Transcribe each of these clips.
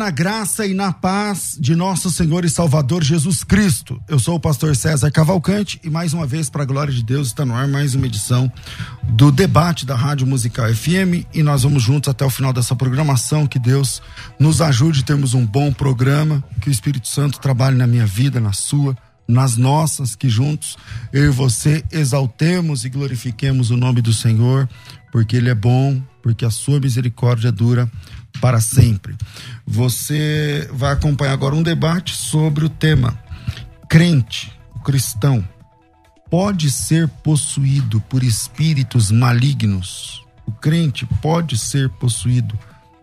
Na graça e na paz de nosso Senhor e Salvador Jesus Cristo. Eu sou o pastor César Cavalcante e mais uma vez, para a glória de Deus, está no ar mais uma edição do debate da Rádio Musical FM e nós vamos juntos até o final dessa programação. Que Deus nos ajude termos um bom programa, que o Espírito Santo trabalhe na minha vida, na sua, nas nossas, que juntos eu e você exaltemos e glorifiquemos o nome do Senhor, porque Ele é bom, porque a sua misericórdia dura para sempre. Você vai acompanhar agora um debate sobre o tema crente, o cristão, pode ser possuído por espíritos malignos. O crente pode ser possuído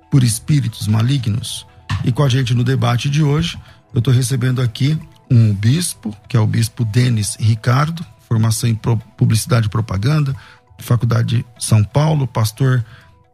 por espíritos malignos. E com a gente no debate de hoje, eu estou recebendo aqui um bispo, que é o bispo Denis Ricardo, formação em publicidade e propaganda, Faculdade de São Paulo, pastor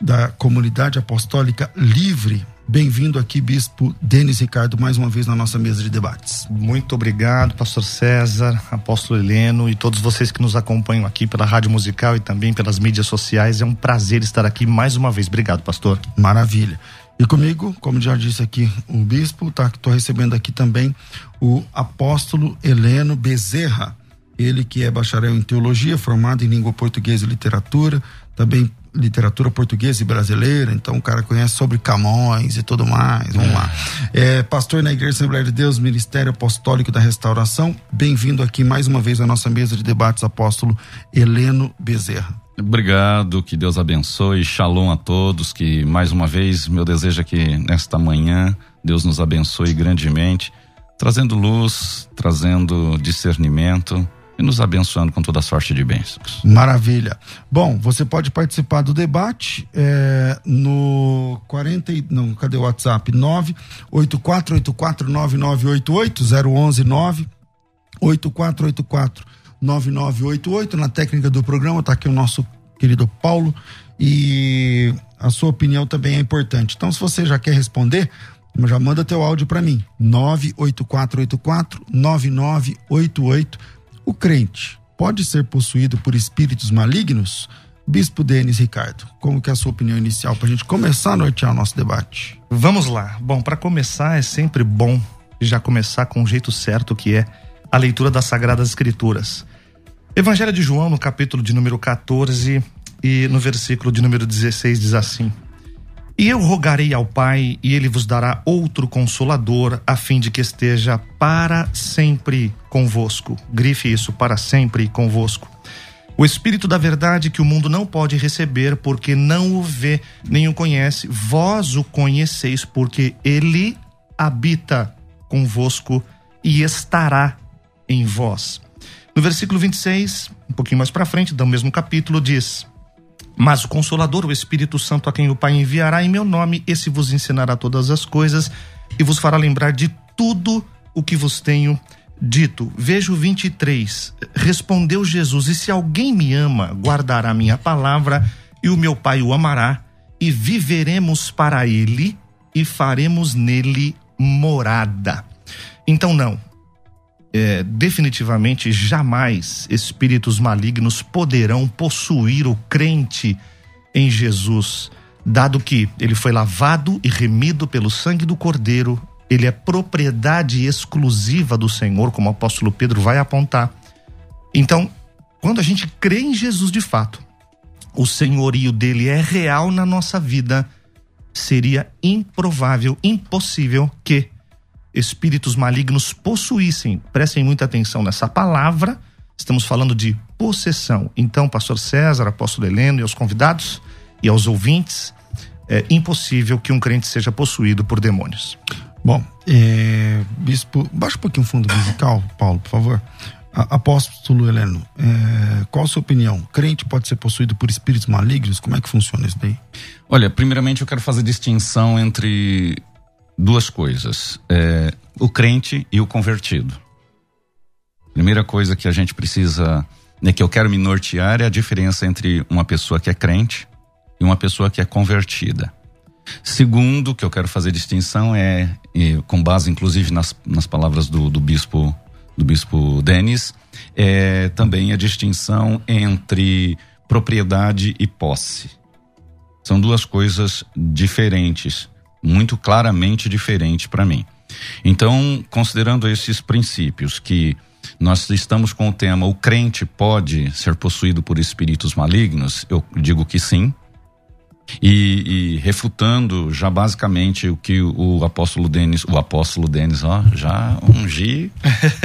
da Comunidade Apostólica Livre. Bem-vindo aqui, Bispo Denis Ricardo, mais uma vez na nossa mesa de debates. Muito obrigado, Pastor César, Apóstolo Heleno e todos vocês que nos acompanham aqui pela Rádio Musical e também pelas mídias sociais. É um prazer estar aqui mais uma vez. Obrigado, Pastor. Maravilha. E comigo, como já disse aqui o Bispo, tá? Estou recebendo aqui também o Apóstolo Heleno Bezerra. Ele que é bacharel em teologia, formado em língua portuguesa e literatura, também literatura portuguesa e brasileira, então o cara conhece sobre Camões e tudo mais. Vamos é. lá. É, pastor na Igreja Assembleia de Deus, Ministério Apostólico da Restauração. Bem-vindo aqui mais uma vez à nossa mesa de debates, apóstolo Heleno Bezerra. Obrigado, que Deus abençoe. Shalom a todos. Que mais uma vez meu desejo é que nesta manhã Deus nos abençoe grandemente, trazendo luz, trazendo discernimento e nos abençoando com toda sorte de bênçãos. Maravilha. Bom, você pode participar do debate é, no 40 não, cadê o WhatsApp? 984849988 011 9 8484 9988 na técnica do programa está aqui o nosso querido Paulo e a sua opinião também é importante. Então, se você já quer responder, já manda teu áudio para mim. 98484 9988 o crente pode ser possuído por espíritos malignos? Bispo Denis Ricardo, como que é a sua opinião inicial para a gente começar a nortear o nosso debate? Vamos lá. Bom, para começar é sempre bom já começar com o jeito certo que é a leitura das Sagradas Escrituras. Evangelho de João, no capítulo de número 14 e no versículo de número 16 diz assim: e eu rogarei ao Pai, e ele vos dará outro consolador, a fim de que esteja para sempre convosco. Grife isso, para sempre convosco. O Espírito da Verdade que o mundo não pode receber, porque não o vê nem o conhece. Vós o conheceis, porque ele habita convosco e estará em vós. No versículo 26, um pouquinho mais para frente, do mesmo capítulo, diz: mas o Consolador, o Espírito Santo, a quem o Pai enviará em meu nome, esse vos ensinará todas as coisas e vos fará lembrar de tudo o que vos tenho dito. Vejo 23. Respondeu Jesus: E se alguém me ama, guardará minha palavra, e o meu Pai o amará, e viveremos para ele, e faremos nele morada. Então, não, é, definitivamente jamais espíritos malignos poderão possuir o crente em Jesus, dado que ele foi lavado e remido pelo sangue do Cordeiro, ele é propriedade exclusiva do Senhor, como o apóstolo Pedro vai apontar. Então, quando a gente crê em Jesus de fato, o senhorio dele é real na nossa vida, seria improvável, impossível que espíritos malignos possuíssem. Prestem muita atenção nessa palavra. Estamos falando de possessão. Então, pastor César, apóstolo Heleno e aos convidados e aos ouvintes, é impossível que um crente seja possuído por demônios. Bom, é, bispo, baixa um pouquinho o fundo musical, Paulo, por favor. Apóstolo Heleno, é, qual a sua opinião? Crente pode ser possuído por espíritos malignos? Como é que funciona isso daí? Olha, primeiramente eu quero fazer distinção entre duas coisas: é, o crente e o convertido. Primeira coisa que a gente precisa, né, que eu quero me nortear é a diferença entre uma pessoa que é crente e uma pessoa que é convertida. Segundo, que eu quero fazer distinção é, com base inclusive nas, nas palavras do, do bispo do bispo Denis, é também a distinção entre propriedade e posse. São duas coisas diferentes, muito claramente diferentes para mim. Então, considerando esses princípios que nós estamos com o tema o crente pode ser possuído por espíritos malignos, eu digo que sim. E, e, refutando já basicamente o que o, apóstolo Denis, o apóstolo Denis, ó, já ungi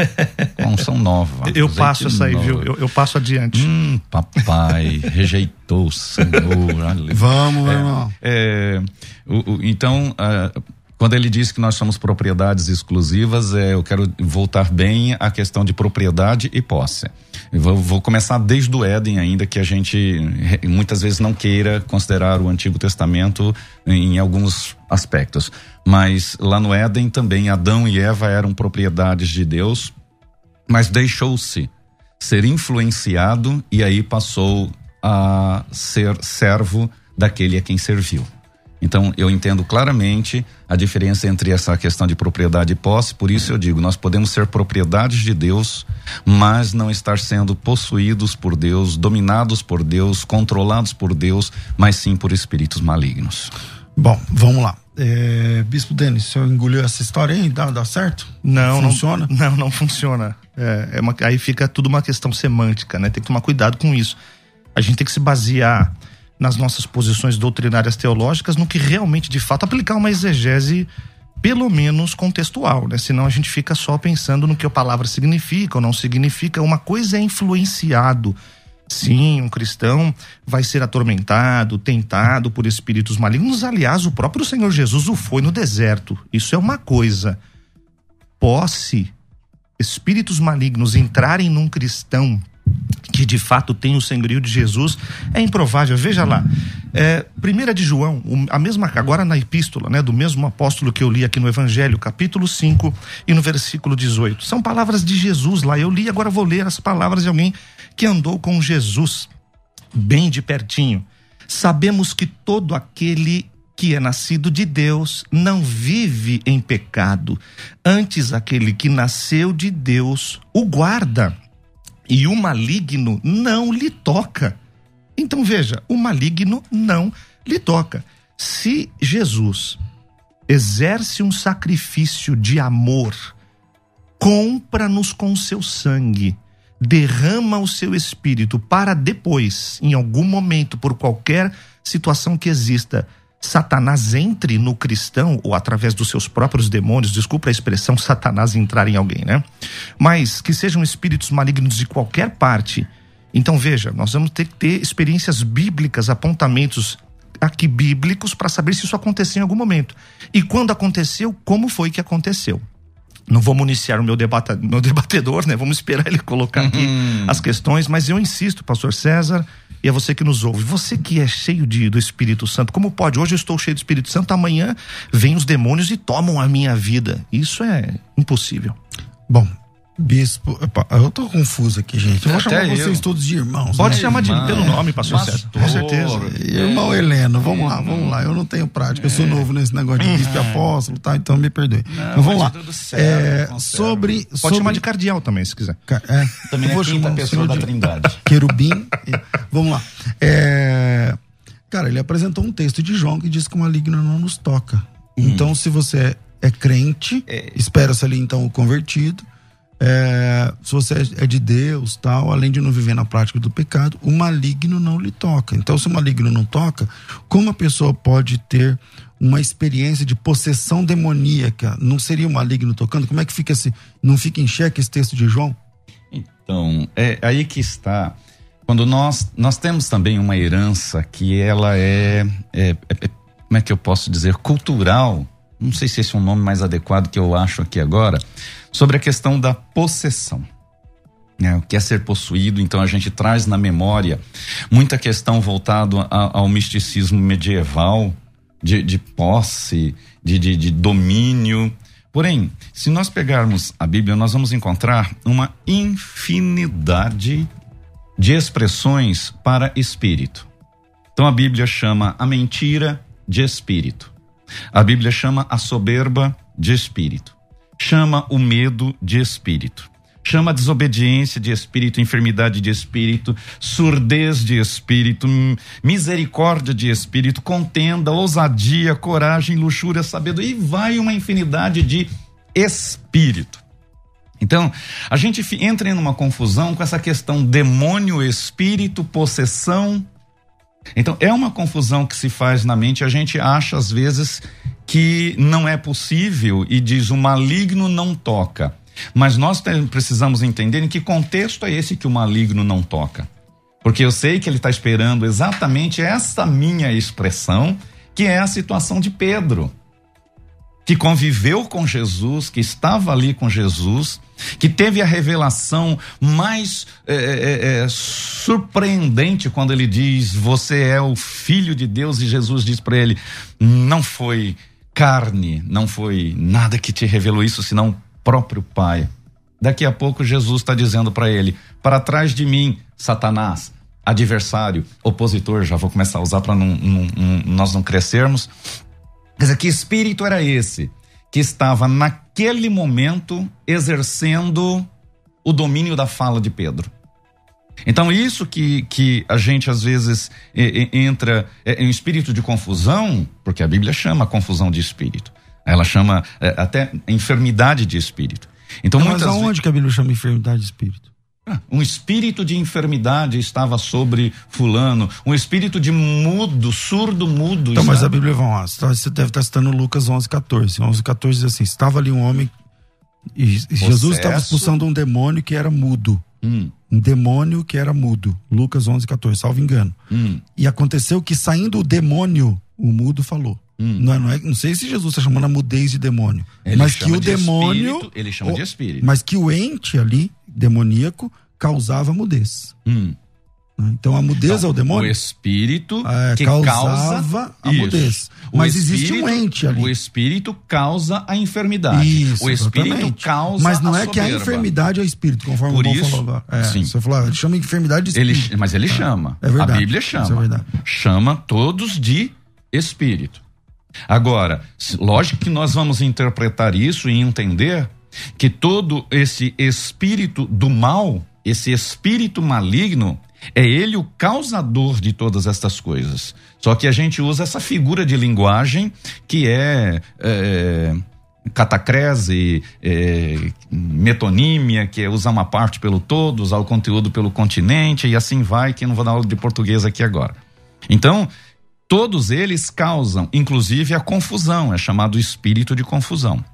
com unção nova. Eu passo essa aí, viu? Eu, eu, passo adiante. Hum, papai, rejeitou o Senhor. Vamos, é, irmão. É, o, o, então, uh, quando ele diz que nós somos propriedades exclusivas, é, eu quero voltar bem à questão de propriedade e posse. Vou, vou, começar desde o Éden, ainda que a gente muitas vezes não queira considerar o Antigo Testamento em alguns aspectos. Mas lá no Éden também Adão e Eva eram propriedades de Deus, mas deixou-se ser influenciado e aí passou a ser servo daquele a quem serviu. Então, eu entendo claramente a diferença entre essa questão de propriedade e posse, por isso eu digo, nós podemos ser propriedades de Deus, mas não estar sendo possuídos por Deus, dominados por Deus, controlados por Deus, mas sim por espíritos malignos. Bom, vamos lá. É, Bispo Denis, o senhor engoliu essa história aí? Dá, dá certo? Não, funciona? Não, não, não funciona. É, é uma, aí fica tudo uma questão semântica, né? Tem que tomar cuidado com isso. A gente tem que se basear nas nossas posições doutrinárias teológicas no que realmente, de fato, aplicar uma exegese pelo menos contextual, né? Senão a gente fica só pensando no que a palavra significa ou não significa. Uma coisa é influenciado. Sim, um cristão vai ser atormentado, tentado por espíritos malignos. Aliás, o próprio Senhor Jesus o foi no deserto. Isso é uma coisa. Posse, espíritos malignos entrarem num cristão que de fato tem o senhorio de Jesus, é improvável. Veja lá, é, primeira de João, a mesma, agora na epístola, né, do mesmo apóstolo que eu li aqui no Evangelho, capítulo 5 e no versículo 18. São palavras de Jesus lá. Eu li, agora vou ler as palavras de alguém que andou com Jesus bem de pertinho. Sabemos que todo aquele que é nascido de Deus não vive em pecado. Antes, aquele que nasceu de Deus o guarda e o maligno não lhe toca. Então veja, o maligno não lhe toca. Se Jesus exerce um sacrifício de amor, compra-nos com seu sangue, derrama o seu espírito para depois, em algum momento, por qualquer situação que exista, Satanás entre no cristão ou através dos seus próprios demônios, desculpa a expressão Satanás entrar em alguém, né? Mas que sejam espíritos malignos de qualquer parte. Então veja, nós vamos ter que ter experiências bíblicas, apontamentos aqui bíblicos para saber se isso aconteceu em algum momento. E quando aconteceu, como foi que aconteceu? Não vou municiar o meu, debata, meu debatedor, né? Vamos esperar ele colocar aqui uhum. as questões, mas eu insisto, pastor César, e a você que nos ouve, você que é cheio de, do Espírito Santo, como pode? Hoje eu estou cheio do Espírito Santo, amanhã vêm os demônios e tomam a minha vida. Isso é impossível. Bom, Bispo, eu tô confuso aqui, gente. Eu vou chamar eu. vocês todos de irmãos. Pode né? chamar de, pelo nome, pastor Sérgio. Com certeza. Irmão Heleno, vamos lá, vamos lá. Eu não tenho prática, eu sou é. novo nesse negócio de bispo e apóstolo, tá? Então me perdoe. Não, Mas vamos lá. Certo, é, sobre, Pode sobre... chamar de cardeal também, se quiser. É, também é vou chamar pessoa da Trindade. Querubim. vamos lá. É, Cara, ele apresentou um texto de João que diz que o maligno não nos toca. Hum. Então, se você é, é crente, é. espera-se ali então o convertido. É, se você é de Deus, tal, além de não viver na prática do pecado, o maligno não lhe toca. Então, se o maligno não toca, como a pessoa pode ter uma experiência de possessão demoníaca? Não seria o maligno tocando? Como é que fica esse, não fica em xeque esse texto de João? Então, é aí que está. Quando nós nós temos também uma herança que ela é, é, é, é como é que eu posso dizer cultural. Não sei se esse é um nome mais adequado que eu acho aqui agora sobre a questão da possessão. Né, o que é ser possuído, então a gente traz na memória muita questão voltado a, ao misticismo medieval, de, de posse, de, de, de domínio. Porém, se nós pegarmos a Bíblia, nós vamos encontrar uma infinidade de expressões para espírito. Então a Bíblia chama a mentira de espírito. A Bíblia chama a soberba de espírito chama o medo de espírito. Chama desobediência de espírito, enfermidade de espírito, surdez de espírito, misericórdia de espírito, contenda, ousadia, coragem, luxúria, sabedoria, e vai uma infinidade de espírito. Então, a gente entra em uma confusão com essa questão demônio, espírito, possessão. Então, é uma confusão que se faz na mente, a gente acha às vezes que não é possível e diz o maligno não toca. Mas nós precisamos entender em que contexto é esse que o maligno não toca. Porque eu sei que ele está esperando exatamente essa minha expressão, que é a situação de Pedro, que conviveu com Jesus, que estava ali com Jesus, que teve a revelação mais é, é, surpreendente quando ele diz: Você é o filho de Deus, e Jesus diz para ele: Não foi carne, não foi nada que te revelou isso, senão o próprio Pai. Daqui a pouco Jesus está dizendo para ele: para trás de mim, Satanás, adversário, opositor, já vou começar a usar para nós não crescermos. Quer dizer, que espírito era esse que estava naquele momento exercendo o domínio da fala de Pedro? Então, isso que, que a gente às vezes é, é, entra é, em espírito de confusão, porque a Bíblia chama confusão de espírito. Ela chama é, até enfermidade de espírito. Então, Mas aonde vezes... que a Bíblia chama enfermidade de espírito? Ah, um espírito de enfermidade estava sobre fulano, um espírito de mudo, surdo mudo. Então, mas a Bíblia, vamos lá, você deve estar citando Lucas 11, 14. 11, 14 diz assim, estava ali um homem e Jesus estava expulsando um demônio que era mudo. Hum. Um demônio que era mudo. Lucas 11, 14, salvo engano. Hum. E aconteceu que saindo o demônio, o mudo falou. Hum. Não, é, não, é, não sei se Jesus está chamando a mudez de demônio. Ele mas que o de demônio. Espírito, ele chama de espírito. Mas que o ente ali, demoníaco, causava mudez. Hum. Então a mudez então, é o demônio? O espírito é, que causava a isso. mudez. Mas existe um ente ali. O espírito causa a enfermidade. Isso, o espírito exatamente. causa Mas não é que a enfermidade é o espírito, conforme Por o isso, falou. É, sim. Você falou, ele chama enfermidade de espírito. Ele, mas ele é. chama. É verdade. A Bíblia chama. É chama todos de espírito. Agora, lógico que nós vamos interpretar isso e entender que todo esse espírito do mal, esse espírito maligno, é ele o causador de todas estas coisas. Só que a gente usa essa figura de linguagem que é, é catacrese, é, metonímia, que é usar uma parte pelo todo, usar o conteúdo pelo continente e assim vai, que não vou dar aula de português aqui agora. Então, todos eles causam, inclusive, a confusão, é chamado espírito de confusão.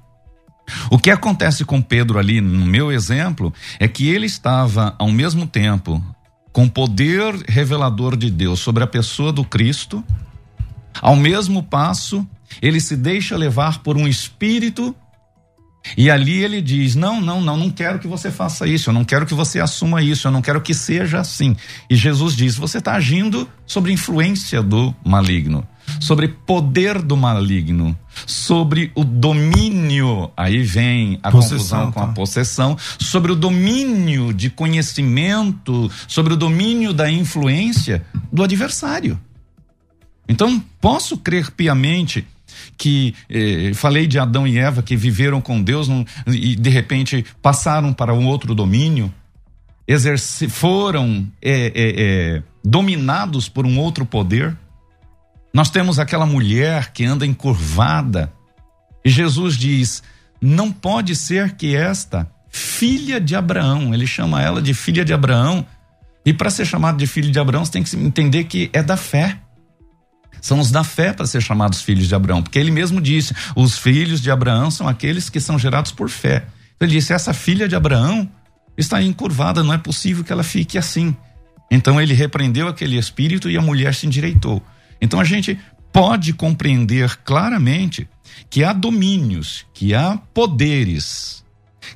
O que acontece com Pedro ali, no meu exemplo, é que ele estava ao mesmo tempo com poder revelador de Deus sobre a pessoa do Cristo, ao mesmo passo, ele se deixa levar por um espírito e ali ele diz: Não, não, não, não quero que você faça isso, eu não quero que você assuma isso, eu não quero que seja assim. E Jesus diz: Você está agindo sobre influência do maligno sobre poder do maligno, sobre o domínio, aí vem a possessão, confusão com tá. a possessão, sobre o domínio de conhecimento, sobre o domínio da influência do adversário. Então, posso crer piamente que eh, falei de Adão e Eva que viveram com Deus num, e de repente passaram para um outro domínio, exerce, foram eh, eh, dominados por um outro poder Nós temos aquela mulher que anda encurvada. E Jesus diz: não pode ser que esta filha de Abraão, ele chama ela de filha de Abraão. E para ser chamado de filho de Abraão, você tem que entender que é da fé. São os da fé para ser chamados filhos de Abraão, porque ele mesmo disse: os filhos de Abraão são aqueles que são gerados por fé. Ele disse: essa filha de Abraão está encurvada, não é possível que ela fique assim. Então ele repreendeu aquele espírito e a mulher se endireitou. Então a gente pode compreender claramente que há domínios, que há poderes,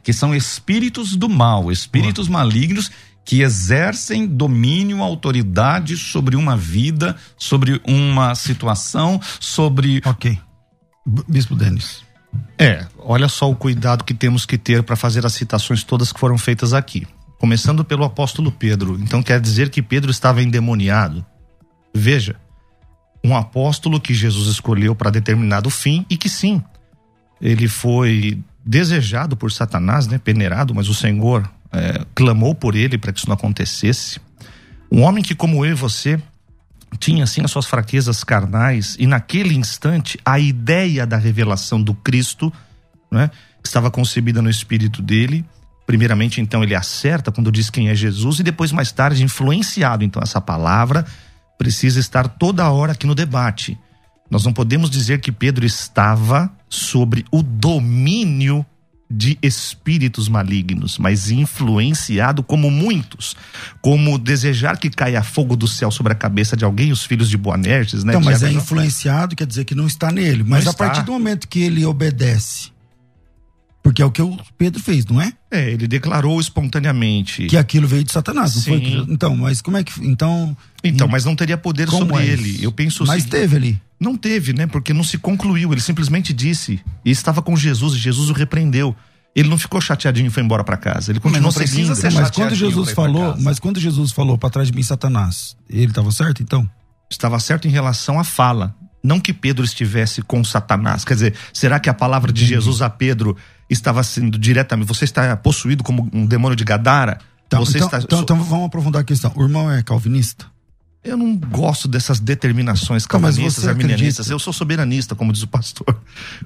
que são espíritos do mal, espíritos Boa. malignos que exercem domínio, autoridade sobre uma vida, sobre uma situação, sobre. Ok. Bispo Denis. É, olha só o cuidado que temos que ter para fazer as citações todas que foram feitas aqui. Começando pelo apóstolo Pedro. Então quer dizer que Pedro estava endemoniado? Veja, um apóstolo que Jesus escolheu para determinado fim e que sim, ele foi desejado por Satanás, né, peneirado, mas o Senhor é, clamou por ele para que isso não acontecesse. Um homem que, como eu e você, tinha assim as suas fraquezas carnais e naquele instante a ideia da revelação do Cristo, né, estava concebida no espírito dele, primeiramente então ele acerta quando diz quem é Jesus e depois mais tarde influenciado então essa palavra precisa estar toda hora aqui no debate. Nós não podemos dizer que Pedro estava sobre o domínio de espíritos malignos, mas influenciado como muitos, como desejar que caia fogo do céu sobre a cabeça de alguém, os filhos de Boanerges, né? Então, mas é influenciado, quer dizer que não está nele. Mas não a está. partir do momento que ele obedece porque é o que o Pedro fez, não é? É, ele declarou espontaneamente. Que aquilo veio de Satanás, não Sim. foi? Então, mas como é que. Então. Então, mas não teria poder sobre é ele. Eu penso Mas seguinte, teve ali. Não teve, né? Porque não se concluiu. Ele simplesmente disse. E estava com Jesus, e Jesus o repreendeu. Ele não ficou chateadinho e foi embora para casa. Ele continuou mas seguindo. Ser mas quando Jesus falou, mas quando Jesus falou para trás de mim Satanás, ele estava certo então? Estava certo em relação à fala. Não que Pedro estivesse com Satanás. Quer dizer, será que a palavra de Jesus a Pedro estava sendo diretamente. Você está possuído como um demônio de Gadara? Então, você então, está... então, então vamos aprofundar a questão. O irmão é calvinista? Eu não gosto dessas determinações tá, calvinistas, então, arminianistas. Eu sou soberanista, como diz o pastor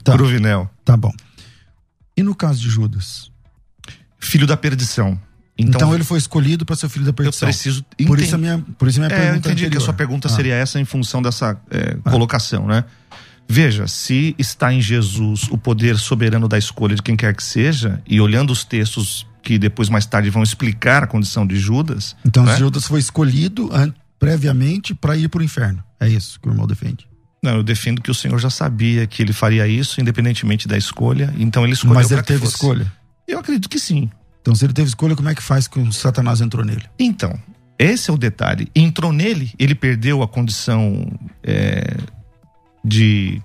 tá. Cruvinel. Tá bom. E no caso de Judas? Filho da perdição. Então, então ele foi escolhido para ser filho da perdição. Eu preciso por isso a minha, por isso a minha é, pergunta. Eu entendi anterior. que a sua pergunta ah. seria essa em função dessa é, ah. colocação, né? Veja, se está em Jesus o poder soberano da escolha de quem quer que seja, e olhando os textos que depois mais tarde vão explicar a condição de Judas. Então né? Judas foi escolhido previamente para ir para o inferno. É isso que o irmão defende. Não, eu defendo que o Senhor já sabia que ele faria isso, independentemente da escolha, então ele escolheu. Mas ele teve escolha? Eu acredito que sim. Então, se ele teve escolha, como é que faz que Satanás entrou nele? Então, esse é o detalhe. Entrou nele, ele perdeu a condição é, de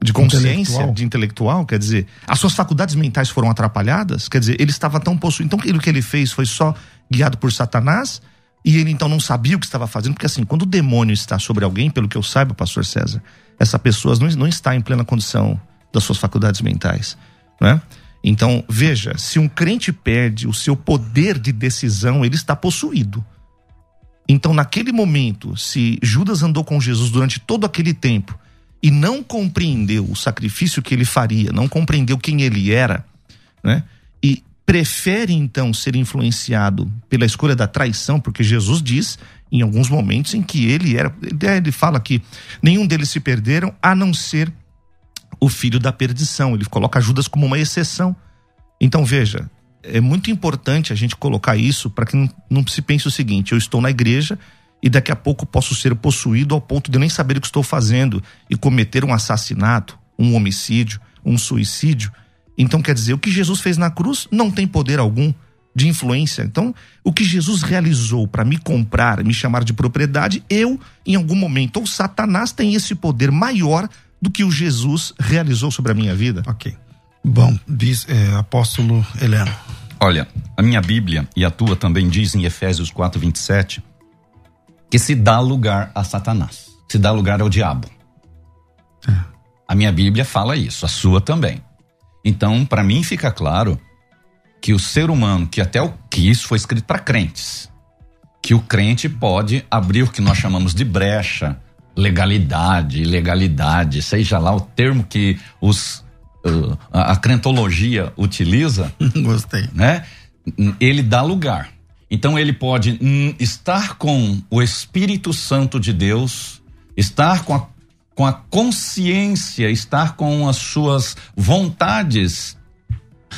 de consciência, intelectual. de intelectual, quer dizer, as suas faculdades mentais foram atrapalhadas, quer dizer, ele estava tão possuído. Então, aquilo que ele fez foi só guiado por Satanás e ele então não sabia o que estava fazendo, porque assim, quando o demônio está sobre alguém, pelo que eu saiba, pastor César, essa pessoa não, não está em plena condição das suas faculdades mentais, né? Então, veja, se um crente perde o seu poder de decisão, ele está possuído. Então, naquele momento, se Judas andou com Jesus durante todo aquele tempo e não compreendeu o sacrifício que ele faria, não compreendeu quem ele era, né? E prefere então ser influenciado pela escolha da traição, porque Jesus diz em alguns momentos em que ele era, ele fala que nenhum deles se perderam a não ser o filho da perdição. Ele coloca Judas como uma exceção. Então veja, é muito importante a gente colocar isso para que não, não, se pense o seguinte: eu estou na igreja e daqui a pouco posso ser possuído ao ponto de nem saber o que estou fazendo e cometer um assassinato, um homicídio, um suicídio. Então quer dizer, o que Jesus fez na cruz não tem poder algum de influência. Então, o que Jesus realizou para me comprar, me chamar de propriedade, eu, em algum momento, ou Satanás tem esse poder maior do que o Jesus realizou sobre a minha vida. Ok. Bom, diz é, apóstolo Heleno. Olha, a minha Bíblia e a tua também diz em Efésios 4, 27 que se dá lugar a Satanás, se dá lugar ao diabo. É. A minha Bíblia fala isso, a sua também. Então, para mim fica claro que o ser humano, que até o que isso foi escrito para crentes, que o crente pode abrir o que nós chamamos de brecha legalidade, ilegalidade, seja lá o termo que os a, a crentologia utiliza. Gostei. Né? Ele dá lugar. Então ele pode hum, estar com o Espírito Santo de Deus, estar com a, com a consciência, estar com as suas vontades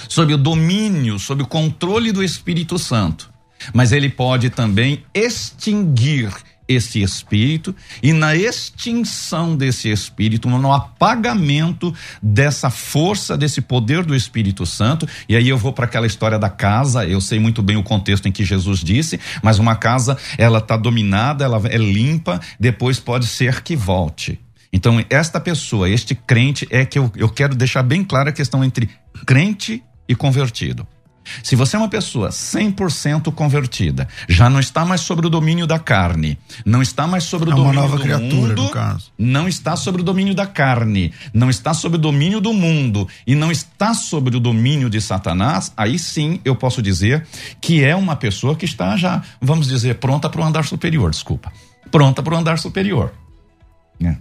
sob o domínio, sob o controle do Espírito Santo. Mas ele pode também extinguir esse espírito e na extinção desse espírito, no apagamento dessa força, desse poder do Espírito Santo. E aí eu vou para aquela história da casa. Eu sei muito bem o contexto em que Jesus disse, mas uma casa ela está dominada, ela é limpa, depois pode ser que volte. Então, esta pessoa, este crente, é que eu, eu quero deixar bem clara a questão entre crente e convertido. Se você é uma pessoa 100% convertida, já não está mais sobre o domínio da carne, não está mais sobre o é domínio uma nova do criatura, mundo, no caso. não está sobre o domínio da carne, não está sobre o domínio do mundo e não está sobre o domínio de Satanás, aí sim eu posso dizer que é uma pessoa que está já, vamos dizer, pronta para o andar superior, desculpa. Pronta para o andar superior. É.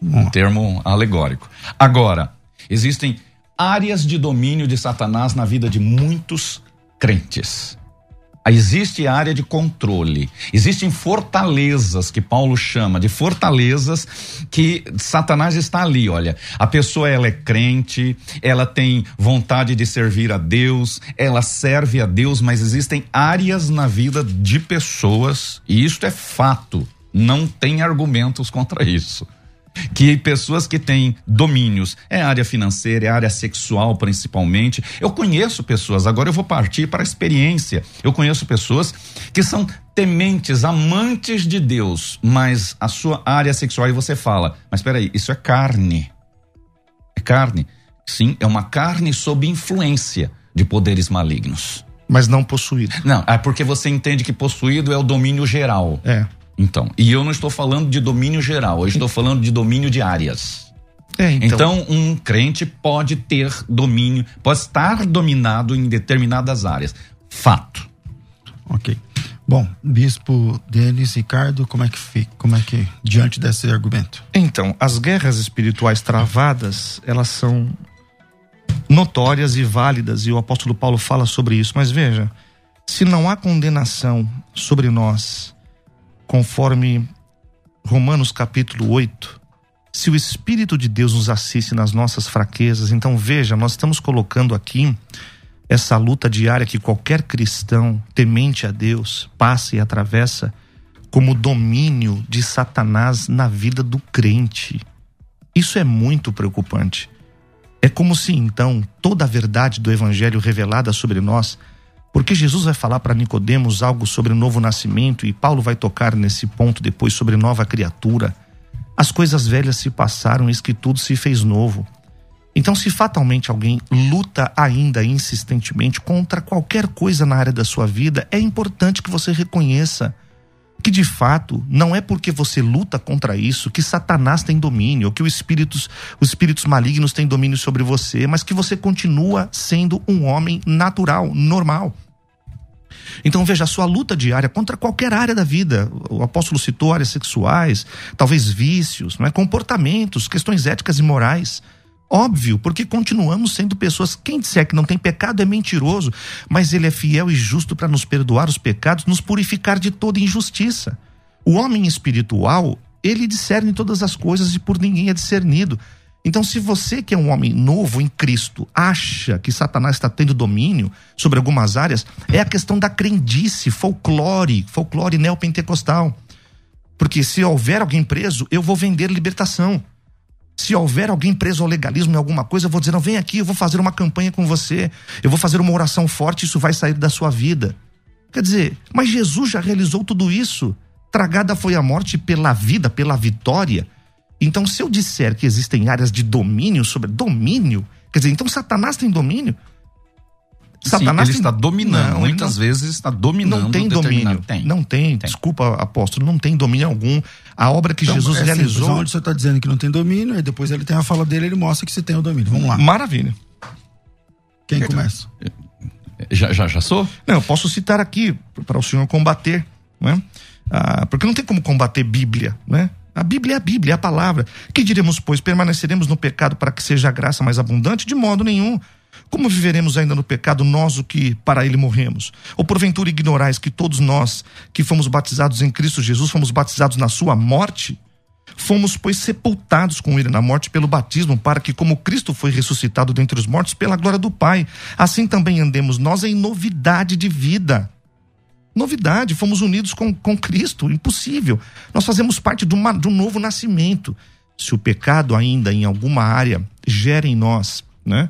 Um termo alegórico. Agora, existem áreas de domínio de Satanás na vida de muitos crentes. Existe área de controle, existem fortalezas que Paulo chama de fortalezas que Satanás está ali. Olha, a pessoa ela é crente, ela tem vontade de servir a Deus, ela serve a Deus, mas existem áreas na vida de pessoas e isto é fato. Não tem argumentos contra isso que pessoas que têm domínios, é área financeira, é área sexual principalmente. Eu conheço pessoas, agora eu vou partir para a experiência. Eu conheço pessoas que são tementes, amantes de Deus, mas a sua área sexual e você fala, mas espera aí, isso é carne. É carne. Sim, é uma carne sob influência de poderes malignos. Mas não possuído. Não, é porque você entende que possuído é o domínio geral. É. Então, e eu não estou falando de domínio geral, eu estou falando de domínio de áreas. É, então. Então, um crente pode ter domínio, pode estar dominado em determinadas áreas. Fato. Ok. Bom, Bispo Denis, Ricardo, como é que fica? Como é que diante desse argumento? Então, as guerras espirituais travadas, elas são notórias e válidas, e o apóstolo Paulo fala sobre isso. Mas veja, se não há condenação sobre nós, conforme Romanos capítulo 8, se o Espírito de Deus nos assiste nas nossas fraquezas, então veja, nós estamos colocando aqui essa luta diária que qualquer cristão temente a Deus passa e atravessa como domínio de Satanás na vida do crente. Isso é muito preocupante. É como se então toda a verdade do evangelho revelada sobre nós porque Jesus vai falar para Nicodemos algo sobre o novo nascimento e Paulo vai tocar nesse ponto depois sobre nova criatura. As coisas velhas se passaram, eis que tudo se fez novo. Então, se fatalmente alguém luta ainda insistentemente contra qualquer coisa na área da sua vida, é importante que você reconheça que de fato não é porque você luta contra isso que Satanás tem domínio, ou que os espíritos, os espíritos malignos têm domínio sobre você, mas que você continua sendo um homem natural, normal. Então veja a sua luta diária contra qualquer área da vida. O apóstolo citou áreas sexuais, talvez vícios, é? comportamentos, questões éticas e morais. Óbvio, porque continuamos sendo pessoas. Quem disser que não tem pecado é mentiroso, mas ele é fiel e justo para nos perdoar os pecados, nos purificar de toda injustiça. O homem espiritual, ele discerne todas as coisas e por ninguém é discernido. Então, se você que é um homem novo em Cristo acha que Satanás está tendo domínio sobre algumas áreas, é a questão da crendice, folclore, folclore neopentecostal. Porque se houver alguém preso, eu vou vender libertação. Se houver alguém preso ao legalismo em alguma coisa, eu vou dizer: não, vem aqui, eu vou fazer uma campanha com você, eu vou fazer uma oração forte, isso vai sair da sua vida. Quer dizer, mas Jesus já realizou tudo isso. Tragada foi a morte pela vida, pela vitória. Então, se eu disser que existem áreas de domínio sobre domínio, quer dizer, então Satanás tem domínio? Satanás Sim, ele está dominando, não, muitas não... vezes está dominando. Não tem domínio. Tem. Não tem, tem, desculpa, apóstolo, não tem domínio algum. A obra que então, Jesus é realizou. Simples, onde você está dizendo que não tem domínio, e depois ele tem a fala dele, ele mostra que você tem o domínio. Vamos lá. Maravilha. Quem começa? Já, já, já sou? Não, eu posso citar aqui para o senhor combater, né? Ah, porque não tem como combater Bíblia, né? A Bíblia é a Bíblia, é a palavra. Que diremos, pois, permaneceremos no pecado para que seja a graça mais abundante? De modo nenhum. Como viveremos ainda no pecado nós o que para ele morremos? Ou porventura ignorais que todos nós que fomos batizados em Cristo Jesus fomos batizados na sua morte? Fomos, pois, sepultados com ele na morte pelo batismo, para que, como Cristo foi ressuscitado dentre os mortos pela glória do Pai, assim também andemos nós em novidade de vida. Novidade, fomos unidos com, com Cristo, impossível. Nós fazemos parte de, uma, de um novo nascimento. Se o pecado ainda em alguma área gera em nós né,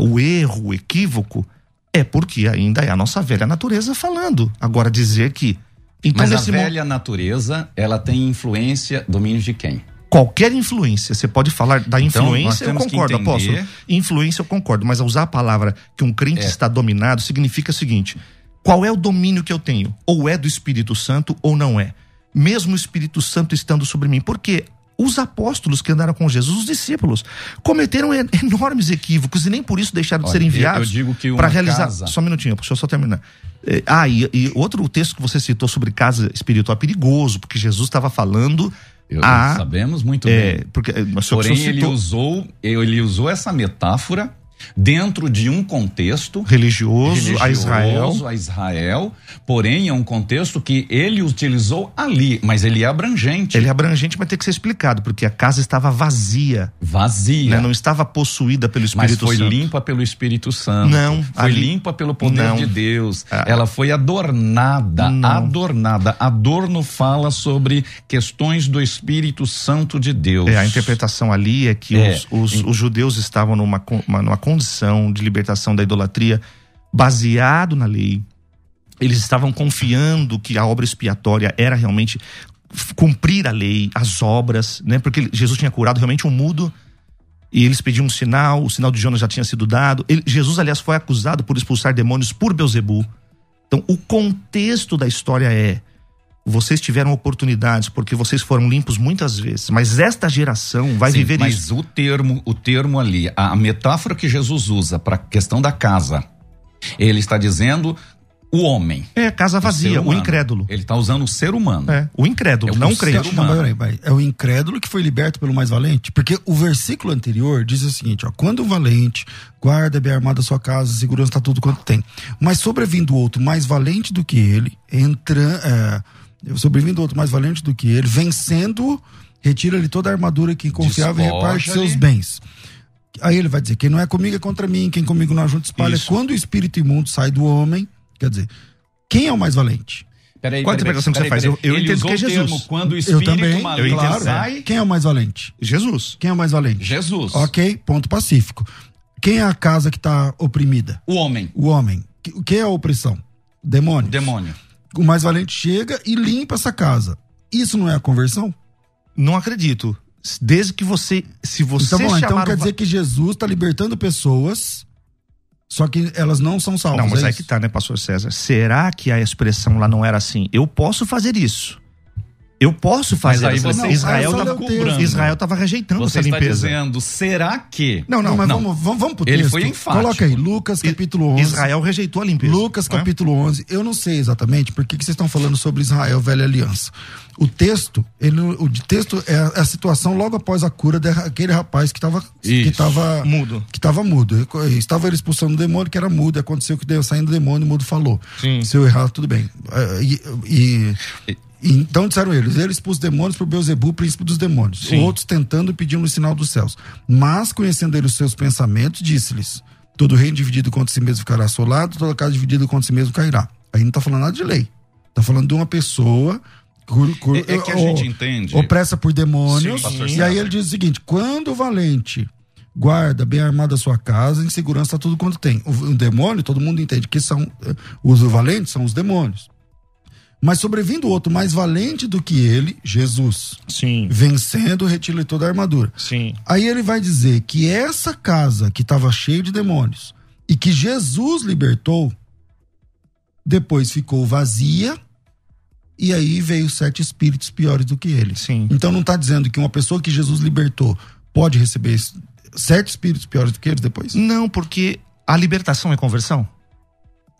o erro, o equívoco, é porque ainda é a nossa velha natureza falando. Agora, dizer que então, Mas a velha mo... natureza, ela tem influência, domínio de quem? Qualquer influência, você pode falar da então, influência, eu concordo, apóstolo. Influência eu concordo, mas usar a palavra que um crente é. está dominado significa o seguinte: qual é o domínio que eu tenho? Ou é do Espírito Santo ou não é? Mesmo o Espírito Santo estando sobre mim. Porque os apóstolos que andaram com Jesus, os discípulos, cometeram enormes equívocos e nem por isso deixaram de ser enviados para realizar. Casa... Só um minutinho, deixa eu só terminar. É, ah, e, e, outro texto que você citou sobre casa espiritual é perigoso, porque Jesus estava falando. Eu, a, sabemos muito é, bem. Porque, Porém, citou... ele usou, ele usou essa metáfora dentro de um contexto religioso, religioso a Israel. a Israel, porém é um contexto que ele utilizou ali, mas ele é abrangente. Ele é abrangente, mas tem que ser explicado, porque a casa estava vazia. Vazia. Né? Não estava possuída pelo Espírito Santo. Mas foi Santo. limpa pelo Espírito Santo. Não. Foi ali... limpa pelo poder não. de Deus. Ah. Ela foi adornada, não. adornada. Adorno fala sobre questões do Espírito Santo de Deus. É, a interpretação ali é que é. Os, os, os, judeus estavam numa, numa condição de libertação da idolatria baseado na lei. Eles estavam confiando que a obra expiatória era realmente cumprir a lei, as obras, né? Porque Jesus tinha curado realmente um mudo e eles pediam um sinal, o sinal de Jonas já tinha sido dado. Ele, Jesus, aliás, foi acusado por expulsar demônios por Beuzebu. Então, o contexto da história é: vocês tiveram oportunidades porque vocês foram limpos muitas vezes, mas esta geração vai Sim, viver mas isso. Mas o termo, o termo ali, a metáfora que Jesus usa para a questão da casa, ele está dizendo o homem. É, casa vazia, o, o incrédulo. Ele está usando o ser humano. É, o incrédulo, é não o crente. Não, peraí, peraí. É o incrédulo que foi liberto pelo mais valente? Porque o versículo anterior diz o seguinte, ó, quando o valente guarda bem armada a sua casa, segurança está tudo quanto tem. Mas sobrevindo outro mais valente do que ele, entra... É, sobrevindo outro mais valente do que ele, vencendo, retira-lhe toda a armadura que confiava e reparte seus bens. Aí ele vai dizer: quem não é comigo é contra mim, quem comigo não ajunta espalha. Isso. Quando o espírito imundo sai do homem, quer dizer, quem é o mais valente? Peraí, Qual a interpretação que você faz? Eu, eu entendo que é Jesus. Termo, quando o espírito eu também, maligno claro. sai. Quem é o mais valente? Jesus. Quem é o mais valente? Jesus. Ok, ponto pacífico. Quem é a casa que está oprimida? O homem. O homem. Quem é a opressão? Demônio. Demônio o mais valente chega e limpa essa casa. Isso não é a conversão? Não acredito. Desde que você. Se você então, então quer dizer que Jesus está libertando pessoas, só que elas não são salvas. Não, mas é aí que tá, né, pastor César? Será que a expressão lá não era assim? Eu posso fazer isso. Eu posso fazer mas aí você, Israel estava cobrando. Israel estava rejeitando você essa limpeza. Você está dizendo, será que? Não, não, mas não. Vamos, vamos, vamos pro Ele foi enfático. Coloca aí, Lucas capítulo 11. Israel rejeitou a limpeza. Lucas é? capítulo 11. Eu não sei exatamente por que, que vocês estão falando sobre Israel, velha aliança. O texto, ele, o texto é a situação logo após a cura daquele rapaz que estava que estava mudo. Que estava mudo. Estava ele expulsando o demônio que era mudo. Aconteceu que deu saindo o demônio, o mudo falou. Sim. Se eu errar, tudo bem. É, e, e, e então disseram eles, ele expôs demônios por Beuzebu, príncipe dos demônios. Sim. Outros tentando pedir um sinal dos céus. Mas, conhecendo ele os seus pensamentos, disse-lhes: Todo reino dividido contra si mesmo ficará assolado, toda casa dividida contra si mesmo cairá. Aí não está falando nada de lei. Está falando de uma pessoa é, é, que a gente entende. Opressa por demônios. Sim, e aí ele diz o seguinte: quando o valente guarda bem armado a sua casa, em segurança tudo quanto tem. O, o demônio, todo mundo entende que são eh, os valentes são os demônios. Mas sobrevindo outro mais valente do que ele, Jesus. Sim. Vencendo, retira toda a armadura. Sim. Aí ele vai dizer que essa casa que estava cheia de demônios e que Jesus libertou, depois ficou vazia e aí veio sete espíritos piores do que ele. Sim. Então não está dizendo que uma pessoa que Jesus libertou pode receber sete espíritos piores do que eles depois? Não, porque a libertação é conversão.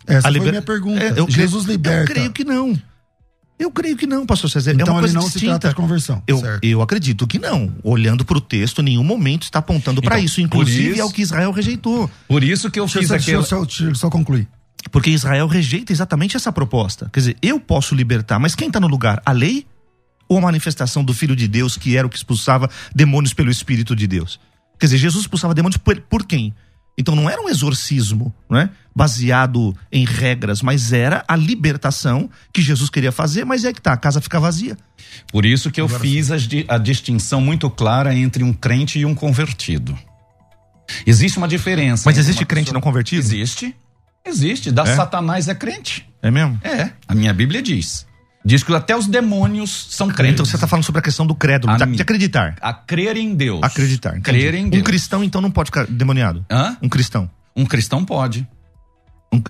Essa a liber... foi a minha pergunta. É, Jesus creio, liberta. Eu creio que não. Eu creio que não, pastor César. Então é uma ele coisa não se distinta. trata de conversão. Eu, certo. eu acredito que não. Olhando para o texto, em nenhum momento está apontando para Então, isso. Inclusive isso- é o que Israel rejeitou. Por isso que eu Deixa, fiz só- deixa eu só, deixa só concluir. Porque Israel rejeita exatamente essa proposta. Quer dizer, eu posso libertar, mas quem está no lugar? A lei ou a manifestação do Filho de Deus, que era o que expulsava demônios pelo Espírito de Deus? Quer dizer, Jesus expulsava demônios por, por quem? Então não era um exorcismo, não é? Baseado em regras, mas era a libertação que Jesus queria fazer, mas é que tá, a casa fica vazia. Por isso que eu fiz as di- a distinção muito clara entre um crente e um convertido. Existe uma diferença. Mas existe crente pessoa- não convertido? Existe. Existe. Da É? Satanás é crente. É mesmo? É. A minha Bíblia diz. Diz que até os demônios são crentes. Então você está falando sobre a questão do credo, A de- mim- de acreditar. A crer em Deus. Acreditar. entendi. Crer em Um Deus. cristão, então, não pode ficar demoniado. Hã? Um cristão. Um cristão pode.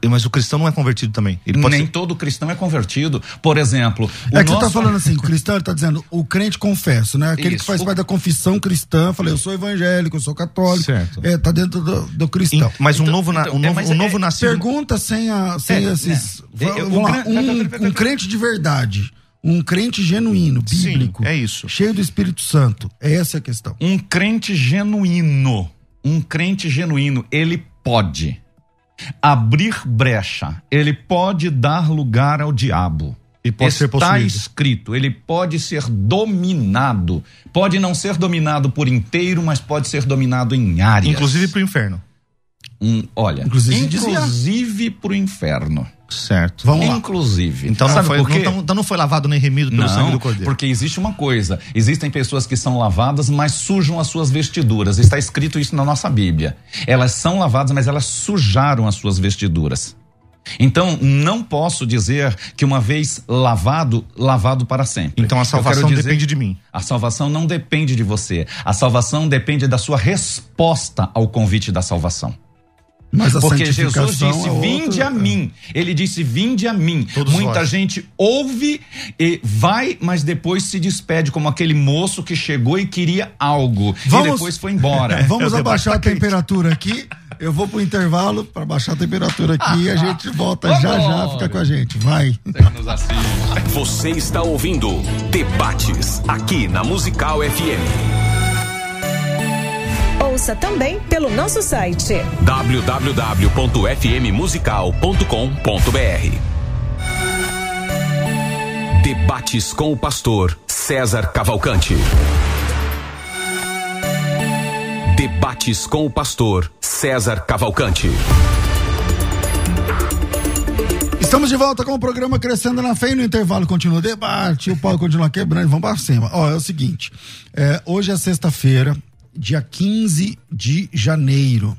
Mas o cristão não é convertido também. Ele pode Nem ser- todo cristão é convertido. Por exemplo, o É que você tá nosso- falando assim, o cristão, ele tá dizendo, o crente confesso, né? Aquele que Isso. faz O- parte da confissão cristã, falei, eu sou evangélico, eu sou católico. Certo. É, tá dentro do, do cristão. Mas um Então- novo, na- então, um é, novo, um é- novo nascido. Pergunta sem, a, sem É, esses. é. Eu- Vamos lá, um, um crente de verdade, um crente genuíno, Sim, bíblico, é isso. cheio do Espírito Santo. Essa é a questão. Um crente genuíno, um crente genuíno, ele pode abrir brecha, ele pode dar lugar ao diabo. E pode ser Está possuído. escrito, ele pode ser dominado. Pode não ser dominado por inteiro, mas pode ser dominado em áreas. Inclusive pro inferno. Um, olha, Inclusive inclusive, desviar. pro inferno. Certo. Vamos lá. Inclusive. Então não, Sabe foi, por quê? não, então não foi lavado nem remido pelo sangue Não, do cordeiro. porque existe uma coisa. Existem pessoas que são lavadas, mas sujam as suas vestiduras. Está escrito isso na nossa Bíblia. Elas são lavadas, mas elas sujaram as suas vestiduras. Então, não posso dizer que uma vez lavado, lavado para sempre. Então a salvação dizer- depende de mim. A salvação não depende de você. A salvação depende da sua resposta ao convite da salvação. Mas a Porque Jesus disse: é Vinde outra- a mim. Ele disse: Vinde a mim. Todos Muita vós. gente ouve e vai, mas depois se despede, como aquele moço que chegou e queria algo. Vamos- E depois foi embora. Vamos debate abaixar a quente. temperatura aqui. Eu vou pro intervalo para baixar a temperatura aqui e a gente volta já já. Fica com a gente. Vai. Você está ouvindo Debates aqui na Musical FM. Ouça também pelo nosso site www.fmmusical.com.br Debates com o pastor César Cavalcante. Debates com o pastor César Cavalcante. Estamos de volta com o programa Crescendo na Fé e no intervalo continua o debate, o pau continua quebrando e vamos para cima. Ó, é o seguinte, é, hoje é sexta-feira, dia 15 de janeiro,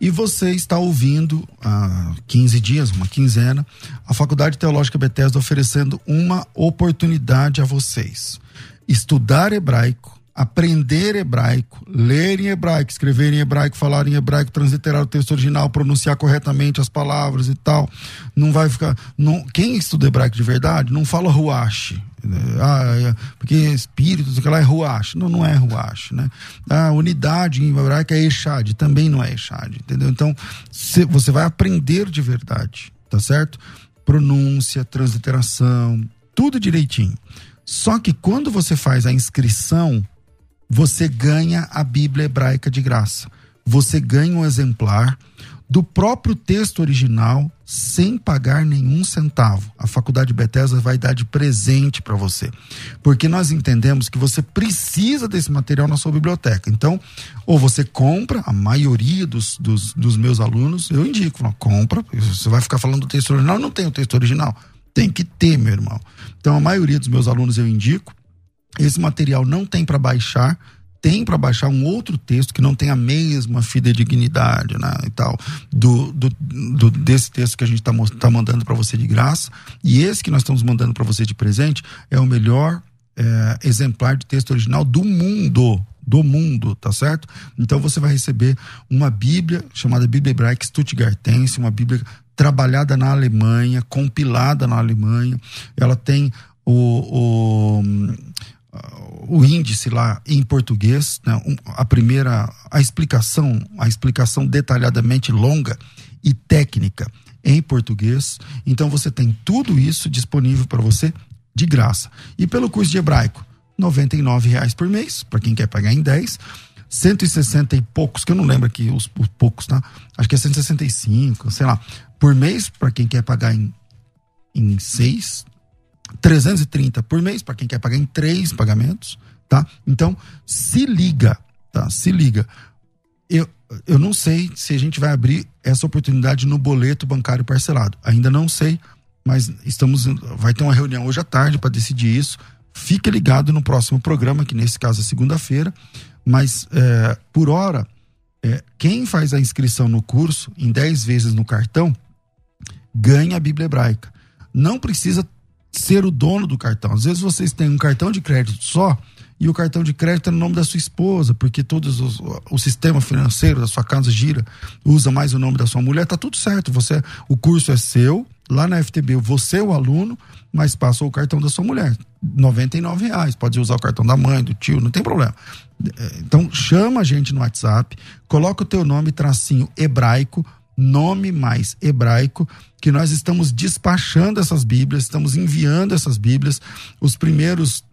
e você está ouvindo há 15 dias, uma quinzena, a Faculdade Teológica Bethesda oferecendo uma oportunidade a vocês. Estudar hebraico, aprender hebraico, ler em hebraico, escrever em hebraico, falar em hebraico, transliterar o texto original, pronunciar corretamente as palavras e tal. Não vai ficar. Não, quem estuda hebraico de verdade não fala ruache. Ah, é, porque espírito, sei lá, é ruache. Não, não é ruache, né? A unidade em hebraico é echad, também não é echad, entendeu? Então, cê- você vai aprender de verdade, tá certo? Pronúncia, transliteração, tudo direitinho. Só que quando você faz a inscrição, você ganha a Bíblia hebraica de graça. Você ganha um exemplar do próprio texto original sem pagar nenhum centavo. A Faculdade Bethesda vai dar de presente para você. Porque nós entendemos que você precisa desse material na sua biblioteca. Então, ou você compra, a maioria dos, dos, dos meus alunos, eu indico, falo, compra, você vai ficar falando do texto original, não tem o texto original. Tem que ter, meu irmão. Então, a maioria dos meus alunos eu indico. Esse material não tem para baixar, tem para baixar um outro texto que não tem a mesma fidedignidade, né, e tal, do, do, do- desse texto que a gente está tá mandando para você de graça. E esse que nós estamos mandando para você de presente é o melhor é, exemplar de texto original do mundo. Do mundo, tá certo? Então você vai receber uma Bíblia chamada Bíblia Hebraica Stuttgartense, uma Bíblia trabalhada na Alemanha, compilada na Alemanha. Ela tem o, o, o índice lá em português, né? A primeira, a explicação, a explicação detalhadamente longa e técnica em português. Então você tem tudo isso disponível para você de graça. E pelo curso de hebraico, R$ reais por mês, para quem quer pagar em 10. 160 e poucos, que eu não lembro aqui os, os poucos, tá? Acho que é 165, sei lá, por mês, para quem quer pagar em, em seis. 330 por mês, para quem quer pagar em três pagamentos, tá? Então, se liga, tá? Se liga. Eu, eu não sei se a gente vai abrir essa oportunidade no boleto bancário parcelado. Ainda não sei, mas estamos vai ter uma reunião hoje à tarde para decidir isso. Fique ligado no próximo programa, que nesse caso é segunda-feira. Mas é, por hora, é, quem faz a inscrição no curso em 10 vezes no cartão ganha a Bíblia hebraica. Não precisa ser o dono do cartão. Às vezes vocês têm um cartão de crédito só e o cartão de crédito é no nome da sua esposa, porque todo o sistema financeiro da sua casa gira, usa mais o nome da sua mulher, tá tudo certo. Você, o curso é seu, lá na FTB, você é o aluno, mas passou o cartão da sua mulher. R$ reais. Pode usar o cartão da mãe, do tio, não tem problema. É, então chama a gente no WhatsApp, coloca o teu nome, tracinho hebraico, nome mais hebraico, que nós estamos despachando essas Bíblias, estamos enviando essas Bíblias. Os primeiros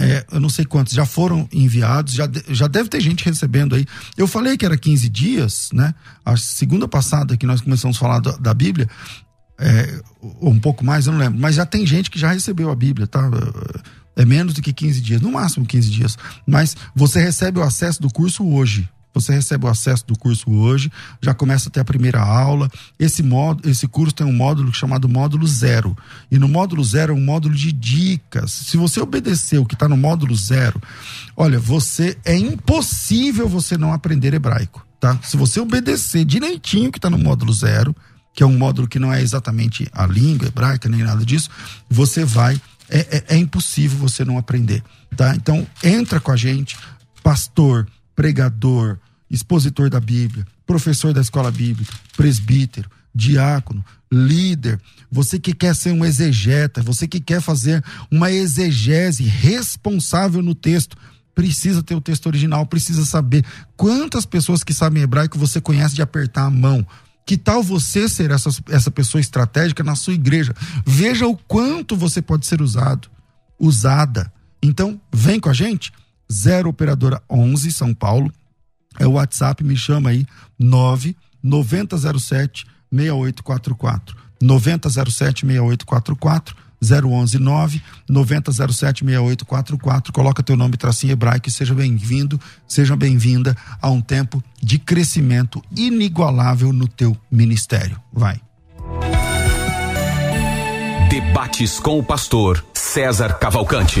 é, eu não sei quantos já foram enviados, já, já deve ter gente recebendo aí. Eu falei que era 15 dias, né? A segunda passada que nós começamos a falar da, da Bíblia, é, um pouco mais, eu não lembro, mas já tem gente que já recebeu a Bíblia, tá? É menos do que 15 dias, no máximo 15 dias. Mas você recebe o acesso do curso hoje. Você recebe o acesso do curso hoje, já começa a ter a primeira aula. Esse, módulo, esse curso tem um módulo chamado módulo zero. E no módulo zero é um módulo de dicas. Se você obedecer o que está no módulo zero, olha, você é impossível você não aprender hebraico. Tá? Se você obedecer direitinho o que está no módulo zero, que é um módulo que não é exatamente a língua hebraica nem nada disso, você vai. É, é, é impossível você não aprender. Tá? Então, entra com a gente, pastor pregador, expositor da Bíblia, professor da escola bíblica, presbítero, diácono, líder, você que quer ser um exegeta, você que quer fazer uma exegese responsável no texto, precisa ter o texto original, precisa saber quantas pessoas que sabem hebraico você conhece de apertar a mão. Que tal você ser essa, essa pessoa estratégica na sua igreja? Veja o quanto você pode ser usado, usada. Então, vem com a gente. 0 operadora 11 São Paulo. É o WhatsApp, me chama aí 9 9007 6844. 9007 6844 011 9 9007 6844. Coloca teu nome tracinho hebraico e seja bem-vindo, seja bem-vinda a um tempo de crescimento inigualável no teu ministério. Vai. Debates com o pastor César Cavalcante.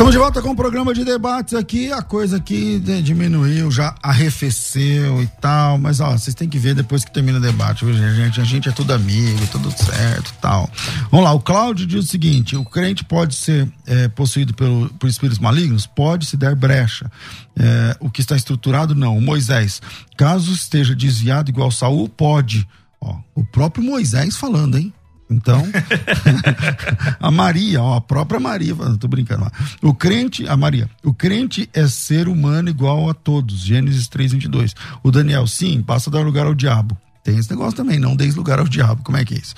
Estamos de volta com o programa de debates aqui. A coisa aqui né, diminuiu, já arrefeceu e tal. Mas, ó, vocês têm que ver depois que termina o debate, viu, gente? A gente é tudo amigo, tudo certo tal. Vamos lá, o Cláudio diz o seguinte: o crente pode ser é, possuído pelo, por espíritos malignos? Pode se der brecha. É, o que está estruturado, não. O Moisés, caso esteja desviado igual Saul, pode. Ó, o próprio Moisés falando, hein? Então, a Maria, ó, a própria Maria, tô brincando. O crente, a Maria, o crente é ser humano igual a todos. Gênesis 3, 22. O Daniel, sim, passa a dar lugar ao diabo. Tem esse negócio também, não deis lugar ao diabo. Como é que é isso?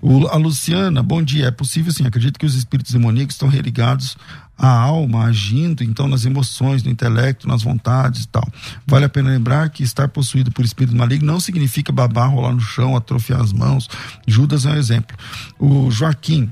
O, a Luciana, bom dia. É possível sim, acredito que os espíritos demoníacos estão religados à alma, agindo então nas emoções, no intelecto, nas vontades e tal. Vale a pena lembrar que estar possuído por espírito maligno não significa babar, rolar no chão, atrofiar as mãos. Judas é um exemplo. O Joaquim,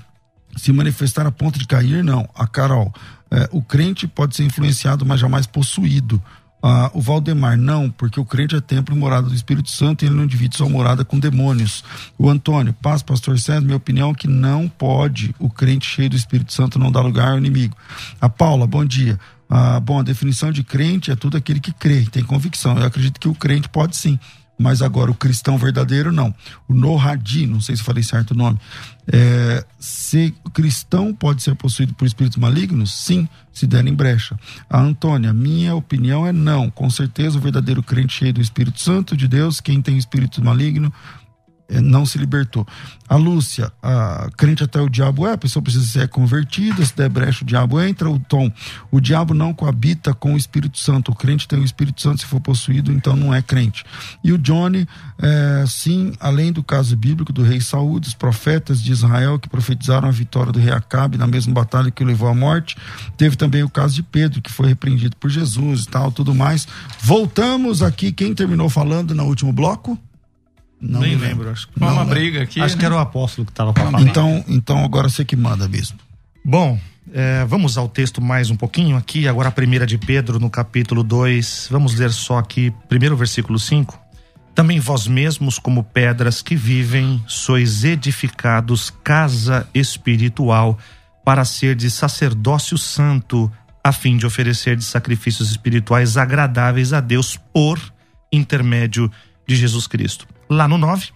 se manifestar a ponto de cair, não. A Carol, é, o crente pode ser influenciado, mas jamais possuído. Ah, o Valdemar, não, porque o crente é templo e morada do Espírito Santo e ele não divide sua morada com demônios. O Antônio, paz, pastor César, minha opinião é que não pode o crente cheio do Espírito Santo não dar lugar ao inimigo. A Paula, bom dia. Ah, bom, a definição de crente é tudo aquele que crê, tem convicção. Eu acredito que o crente pode sim mas agora o cristão verdadeiro não. O Nohadi, não sei se falei certo o nome, é, se cristão pode ser possuído por espíritos malignos? Sim, se der em brecha. A Antônia, minha opinião é não. Com certeza o verdadeiro crente cheio do Espírito Santo de Deus, quem tem espírito maligno, não se libertou. A Lúcia, a crente até o diabo é, a pessoa precisa ser convertida, se der brecha o diabo entra. O Tom, o diabo não coabita com o Espírito Santo. O crente tem o Espírito Santo, se for possuído, então não é crente. E o Johnny, é, sim, além do caso bíblico do rei Saúl, dos profetas de Israel que profetizaram a vitória do rei Acabe na mesma batalha que o levou à morte, teve também o caso de Pedro, que foi repreendido por Jesus e tal, tudo mais. Voltamos aqui, quem terminou falando no último bloco? Não Nem lembro. lembro. Acho que foi uma briga aqui. Acho né? que era o apóstolo que estava falando. Então, então agora você que manda mesmo. Bom, é, vamos ao texto mais um pouquinho aqui. Agora a primeira de Pedro, no capítulo 2. Vamos ler só aqui, primeiro versículo 5. Também vós mesmos, como pedras que vivem, sois edificados casa espiritual, para ser de sacerdócio santo, a fim de oferecer de sacrifícios espirituais agradáveis a Deus por intermédio de Jesus Cristo lá no 9.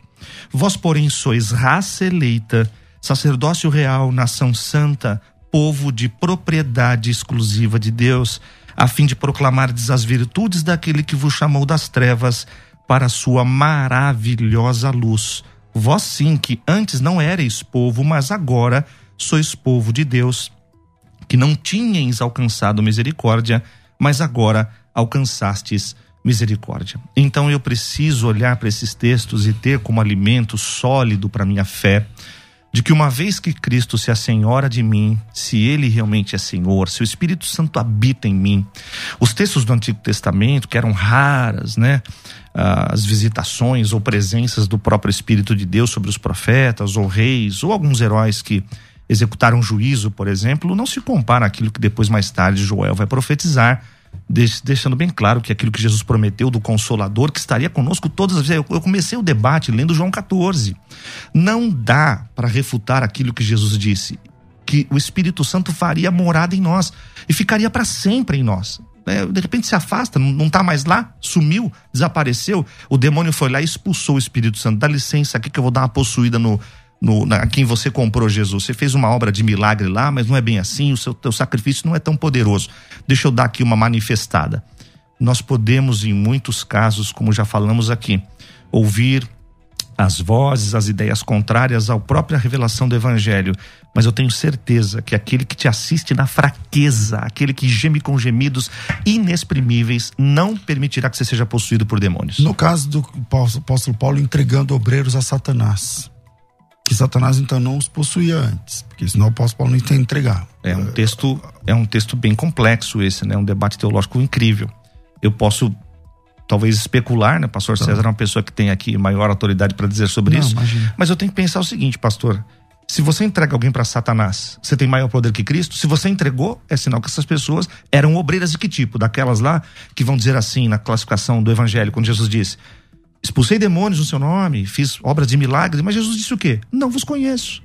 Vós, porém, sois raça eleita, sacerdócio real, nação santa, povo de propriedade exclusiva de Deus, a fim de proclamardes as virtudes daquele que vos chamou das trevas para a sua maravilhosa luz. Vós sim, que antes não erais povo, mas agora sois povo de Deus, que não tinhais alcançado misericórdia, mas agora alcançastes misericórdia. Então eu preciso olhar para esses textos e ter como alimento sólido para minha fé de que uma vez que Cristo se assenhora de mim, se ele realmente é Senhor, se o Espírito Santo habita em mim, os textos do Antigo Testamento, que eram raras, né? As visitações ou presenças do próprio Espírito de Deus sobre os profetas ou reis ou alguns heróis que executaram juízo, por exemplo, não se compara àquilo que depois mais tarde Joel vai profetizar deixando bem claro que aquilo que Jesus prometeu do Consolador, que estaria conosco todas as vezes. Eu comecei o debate lendo João 14. Não dá para refutar aquilo que Jesus disse, que o Espírito Santo faria morada em nós e ficaria para sempre em nós. É, de repente se afasta, não está mais lá, sumiu, desapareceu. O demônio foi lá e expulsou o Espírito Santo. Dá licença aqui que eu vou dar uma possuída no, no, na, quem você comprou Jesus. Você fez uma obra de milagre lá, mas não é bem assim, o seu teu sacrifício não é tão poderoso. Deixa eu dar aqui uma manifestada. Nós podemos, em muitos casos, como já falamos aqui, ouvir as vozes, as ideias contrárias à própria revelação do Evangelho, mas eu tenho certeza que aquele que te assiste na fraqueza, aquele que geme com gemidos inexprimíveis, não permitirá que você seja possuído por demônios. No caso do apóstolo Paulo entregando obreiros a Satanás que Satanás então não os possuía antes, porque senão o apóstolo Paulo não ia entregar. É um texto, é um texto bem complexo esse, né? Um debate teológico incrível. Eu posso talvez especular, né? Pastor tá. César é uma pessoa que tem aqui maior autoridade para dizer sobre não, isso. Imagina. Mas eu tenho que pensar o seguinte, pastor. Se você entrega alguém para Satanás, você tem maior poder que Cristo? Se você entregou, é sinal que essas pessoas eram obreiras de que tipo? Daquelas lá que vão dizer assim na classificação do evangelho, quando Jesus disse: expulsei demônios no seu nome, fiz obras de milagres, mas Jesus disse o quê? Não vos conheço.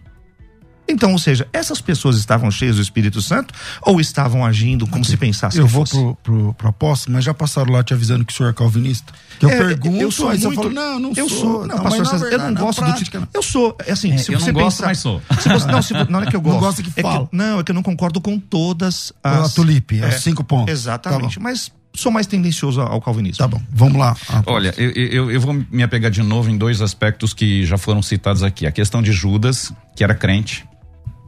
Então, ou seja, essas pessoas estavam cheias do Espírito Santo ou estavam agindo como se pensasse Eu vou pro, pro, pro apóstolo, mas já passaram lá te avisando que o senhor é calvinista? Que eu é, pergunto, eu sou muito, falo, não, não eu sou. não, não pastor César, eu não gosto prática, do tipo. Eu sou, é assim, é, se eu você não gosto, pensar, mas sou. Você, não, se, não é que eu gosto. Não gosto que fala. É que, não, é que eu não concordo com todas as. A tulipe, é, os cinco pontos. Exatamente, tá mas sou mais tendencioso ao calvinismo. Tá bom, vamos lá. Ah, Olha, eu, eu, eu, vou me apegar de novo em dois aspectos que já foram citados aqui. A questão de Judas, que era crente.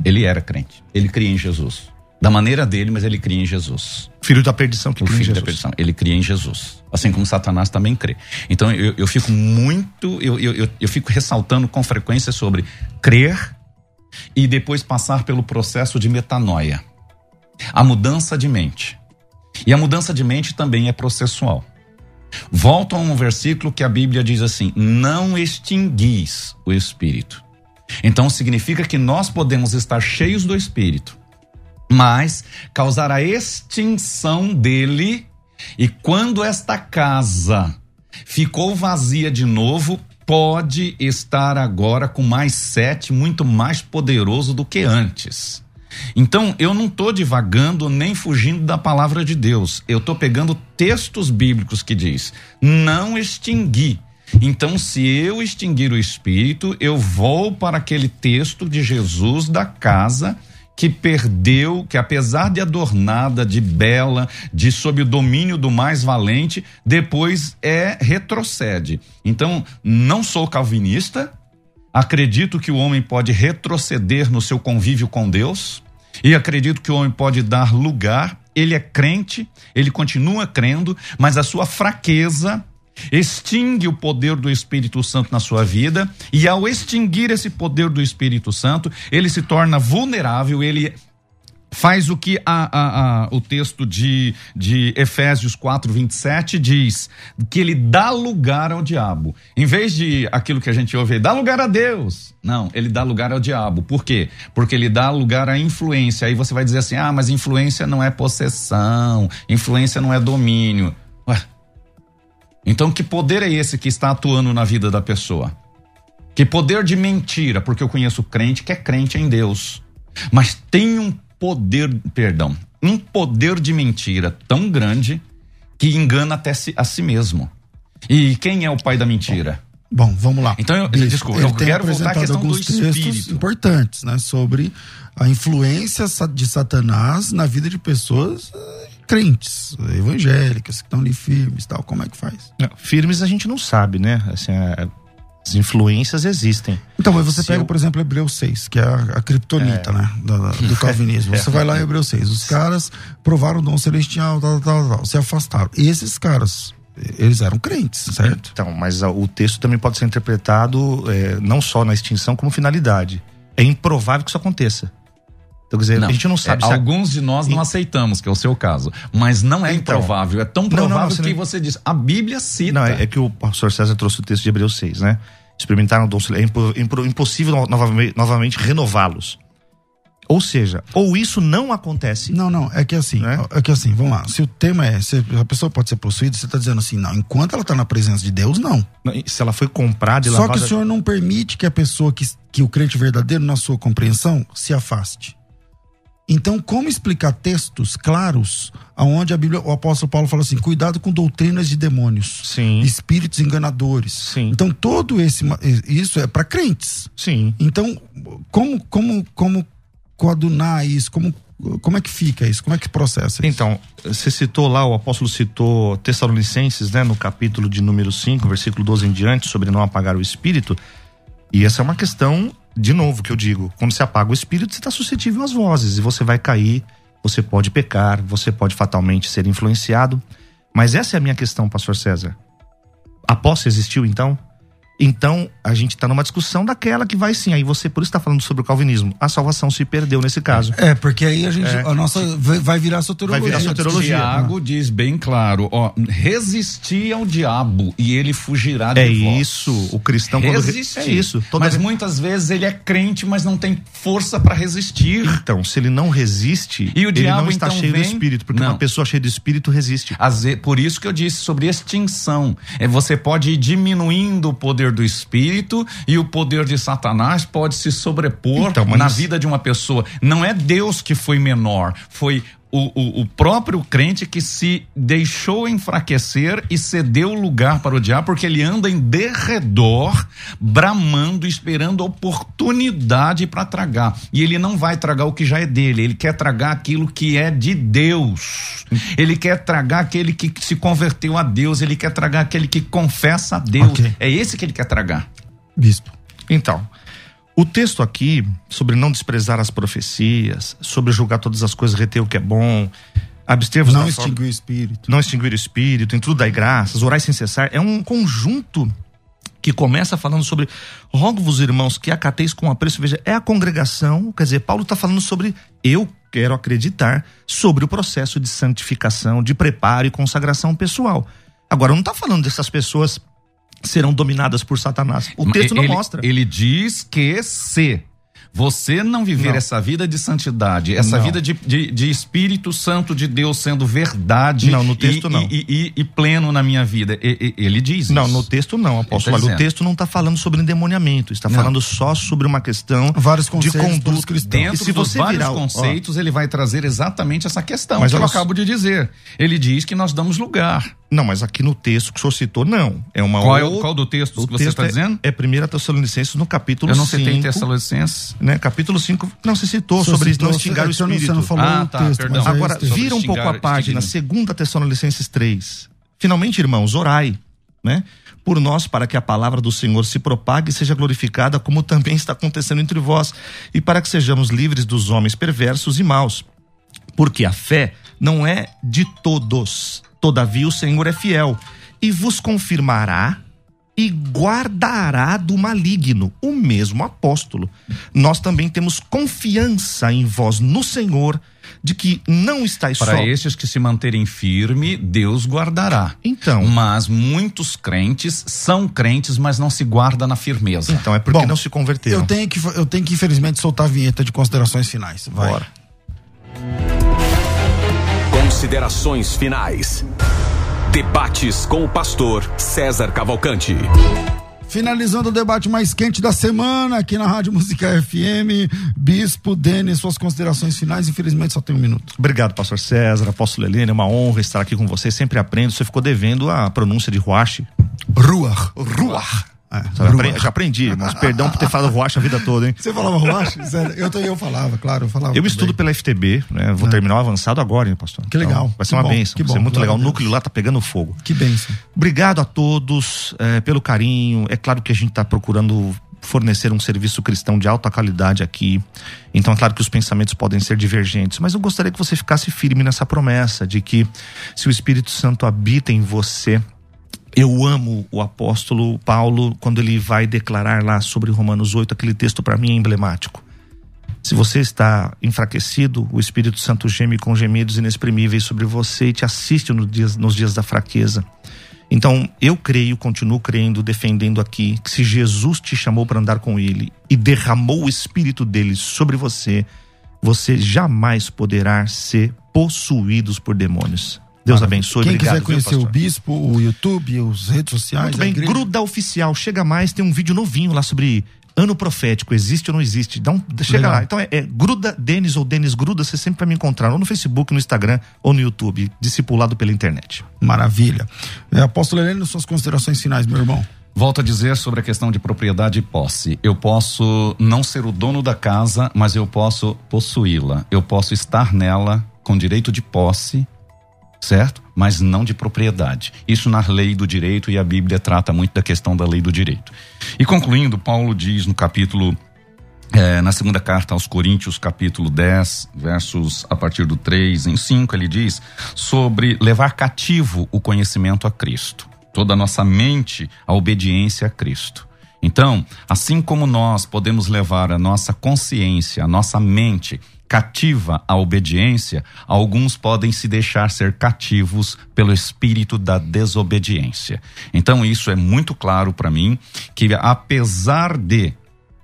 Ele era crente. Ele cria em Jesus. Da maneira dele, mas ele cria em Jesus. Filho da perdição que o cria filho da perdição. Ele cria em Jesus. Assim como Satanás também crê. Então eu, eu fico muito, eu, eu, eu fico ressaltando com frequência sobre crer e depois passar pelo processo de metanoia. A mudança de mente. E a mudança de mente também é processual. Volto a um versículo que a Bíblia diz assim: não extinguis o espírito. Então significa que nós podemos estar cheios do espírito, mas causar a extinção dele, e quando esta casa ficou vazia de novo, pode estar agora com mais sete, muito mais poderoso do que antes. Então, eu não estou divagando nem fugindo da palavra de Deus. Eu estou pegando textos bíblicos que diz: não extingui. Então, se eu extinguir o espírito, eu vou para aquele texto de Jesus da casa que perdeu, que apesar de adornada, de bela, de sob o domínio do mais valente, depois é retrocede. Então, não sou calvinista, acredito que o homem pode retroceder no seu convívio com Deus e acredito que o homem pode dar lugar. Ele é crente, ele continua crendo, mas a sua fraqueza extingue o poder do Espírito Santo na sua vida, e ao extinguir esse poder do Espírito Santo, ele se torna vulnerável, ele faz o que a, a, a, o texto de, de Efésios 4, 27 diz: que ele dá lugar ao diabo. Em vez de aquilo que a gente ouve, dá lugar a Deus. Não, ele dá lugar ao diabo. Por quê? Porque ele dá lugar à influência. Aí você vai dizer assim: ah, mas influência não é possessão, influência não é domínio. Ué. Então, que poder é esse que está atuando na vida da pessoa? Que poder de mentira? Porque eu conheço crente que é crente em Deus. Mas tem um poder, perdão, um poder de mentira tão grande que engana até si, a si mesmo. E quem é o pai da mentira? Bom, vamos lá. Então, eu, Ele, desculpa, eu quero voltar à questão alguns do espírito. importantes, né, sobre a influência de Satanás na vida de pessoas eh, crentes, evangélicas, que estão ali firmes, tal. Como é que faz? firmes a gente não sabe, né? Assim, é, as influências existem. Então, mas você Se pega, eu... por exemplo, Hebreus 6, que é a, a criptonita, é. né? Do, do calvinismo. Você vai lá em Hebreus 6. Os caras provaram o dom celestial, tal, tal, tal, se afastaram. E esses caras, eles eram crentes, certo? Então, mas o texto também pode ser interpretado é, não só na extinção, como finalidade. É improvável que isso aconteça. Então, quer dizer, não, a gente não sabe. É, alguns de nós não aceitamos, que é o seu caso. Mas não é então, improvável. É tão provável não, não, que você diz. A Bíblia cita. Não, é, é, que o pastor César trouxe o texto de Hebreus 6, né? Experimentaram o dom É impossível novamente, novamente renová-los. Ou seja, ou isso não acontece. Não, não, é que assim, né? é que assim, vamos lá. Se o tema é, se a pessoa pode ser possuída, você está dizendo assim, não, enquanto ela está na presença de Deus, não. Se ela foi comprada e Só lavada... que o senhor não permite que a pessoa que, que o crente verdadeiro, na sua compreensão, se afaste. Então, como explicar textos claros aonde a Bíblia, o apóstolo Paulo fala assim: cuidado com doutrinas de demônios, Sim. espíritos enganadores. Sim. Então, todo esse isso é para crentes. Sim. Então, como como como coadunar isso? Como como é que fica isso? Como é que processa isso? Então, você citou lá, o apóstolo citou Tessalonicenses, né, no capítulo de número 5, versículo 12 em diante, sobre não apagar o espírito. E essa é uma questão de novo que eu digo, quando você apaga o espírito, você está suscetível às vozes e você vai cair, você pode pecar, você pode fatalmente ser influenciado. Mas essa é a minha questão, pastor César. A posse existiu então? Então, a gente está numa discussão daquela que vai sim. Aí você, por isso está falando sobre o calvinismo. A salvação se perdeu nesse caso. É, porque aí a gente, é, a nossa vai virar soterologia. Vai virar soterologia. Tiago diz bem claro, ó, resistir ao diabo e ele fugirá de é vós. É isso, o cristão resistir. Quando... É isso. Toda... Mas muitas vezes ele é crente, mas não tem força para resistir. Então, se ele não resiste, e o ele diabo não está então cheio vem... do espírito, porque não. uma pessoa cheia de espírito resiste. Por isso que eu disse sobre extinção. É, você pode ir diminuindo o poder do espírito e o poder de Satanás pode se sobrepor então, na vida de uma pessoa. Não é Deus que foi menor, foi o, o, o, próprio crente que se deixou enfraquecer e cedeu lugar para o diabo, porque ele anda em derredor, bramando, esperando oportunidade para tragar. E ele não vai tragar o que já é dele, ele quer tragar aquilo que é de Deus. Ele quer tragar aquele que se converteu a Deus, ele quer tragar aquele que confessa a Deus. Okay. É esse que ele quer tragar. Bispo. Então, o texto aqui, sobre não desprezar as profecias, sobre julgar todas as coisas, reter o que é bom, abster-vos Não extinguir o espírito. Não extinguir o espírito, em tudo dai graças, orai sem cessar. É um conjunto que começa falando sobre rogo-vos, irmãos, que acateis com apreço. Veja, é a congregação, quer dizer, Paulo está falando sobre eu quero acreditar sobre o processo de santificação, de preparo e consagração pessoal. Agora, não está falando dessas pessoas serão dominadas por Satanás. O texto ele, não mostra. Ele diz que se você não viver não. essa vida de santidade, essa não. vida de, de, de, Espírito Santo de Deus sendo verdade não, no texto e, não. E, e, e, pleno na minha vida. ele diz Não, isso. no texto não, apóstolo. Tá o texto não está falando sobre endemoniamento, está falando só sobre uma questão vários de conduta cristãos. Dentro e se você vários virar, conceitos, ó, ele vai trazer exatamente essa questão Mas que eu acabo de dizer. Ele diz que nós damos lugar. Não, mas aqui no texto que o senhor citou, não. É uma qual, outra... é, qual do texto o que você está é, dizendo? É 1 Tessalonicenses no capítulo 5. Eu não cinco, citei Tessalonicenses. Né, capítulo 5. Não, você citou sobre citou, não extingar o espírito. Você não falou ah, tá, texto, perdão. Agora, é vira um pouco a página, 2 Tessalonicenses 3. Finalmente, irmãos, orai, né? por nós, para que a palavra do Senhor se propague e seja glorificada, como também está acontecendo entre vós, e para que sejamos livres dos homens perversos e maus. Porque a fé não é de todos, todavia o Senhor é fiel, e vos confirmará e guardará do maligno, o mesmo apóstolo. Nós também temos confiança em vós no Senhor, de que não estáis Para só. estes que se manterem firme, Deus guardará. Então. Mas muitos crentes são crentes, mas não se guarda na firmeza. Então é porque Bom, não se converteram. Eu tenho que, eu tenho que infelizmente soltar a vinheta de considerações finais. Vai. Bora. Considerações finais. Debates com o pastor César Cavalcante. Finalizando o debate mais quente da semana aqui na Rádio Música FM, Bispo Denis, suas considerações finais. Infelizmente só tem um minuto. Obrigado, pastor César, apóstolo Helena, é uma honra estar aqui com você, sempre aprendo. Você ficou devendo a pronúncia de Ruach. Ruach. Ruach. É, Já apre- Ruach. Já aprendi, mas perdão por ter falado Ruach a vida toda, hein? Você falava Ruach? Sério, eu, também- eu falava, claro, eu falava. Eu também. estudo pela FTB, né? Vou terminar o avançado agora, hein, pastor? Que legal. vai ser Que uma bom, benção, que vai ser bom, muito glória legal. O núcleo lá tá pegando fogo. Que bênção. Obrigado a todos eh, pelo carinho. É claro que a gente está procurando fornecer um serviço cristão de alta qualidade aqui. Então, é claro que os pensamentos podem ser divergentes, mas eu gostaria que você ficasse firme nessa promessa de que se o Espírito Santo habita em você, eu amo o apóstolo Paulo quando ele vai declarar lá sobre Romanos 8, aquele texto para mim é emblemático. Se você está enfraquecido, o Espírito Santo geme com gemidos inexprimíveis sobre você e te assiste nos dias, nos dias da fraqueza. Então, eu creio, continuo crendo, defendendo aqui, que se Jesus te chamou para andar com ele e derramou o Espírito dele sobre você, você jamais poderá ser possuídos por demônios. Deus abençoe. Quem Obrigado, quiser viu, conhecer o pastor? bispo, o YouTube, as redes sociais, Muito a bem, igreja. Gruda Oficial, chega mais, tem um vídeo novinho lá sobre ano profético, existe ou não existe. Dá um, chega Legal. lá. Então é, é Gruda Denis ou Denis Gruda, você sempre vai me encontrar ou no Facebook, no Instagram ou no YouTube, discipulado pela internet. Maravilha. É, Apóstolo Heleno, suas considerações finais, meu irmão. Volto a dizer sobre a questão de propriedade e posse. Eu posso não ser o dono da casa, mas eu posso possuí-la. Eu posso estar nela com direito de posse, certo? Mas não de propriedade. Isso na lei do direito e a Bíblia trata muito da questão da lei do direito. E concluindo, Paulo diz no capítulo é, na segunda carta aos Coríntios, capítulo 10, versos a partir do 3 em 5, ele diz sobre levar cativo o conhecimento a Cristo, toda a nossa mente à obediência a Cristo. Então, assim como nós podemos levar a nossa consciência, a nossa mente cativa à obediência, alguns podem se deixar ser cativos pelo espírito da desobediência. Então, isso é muito claro para mim que apesar de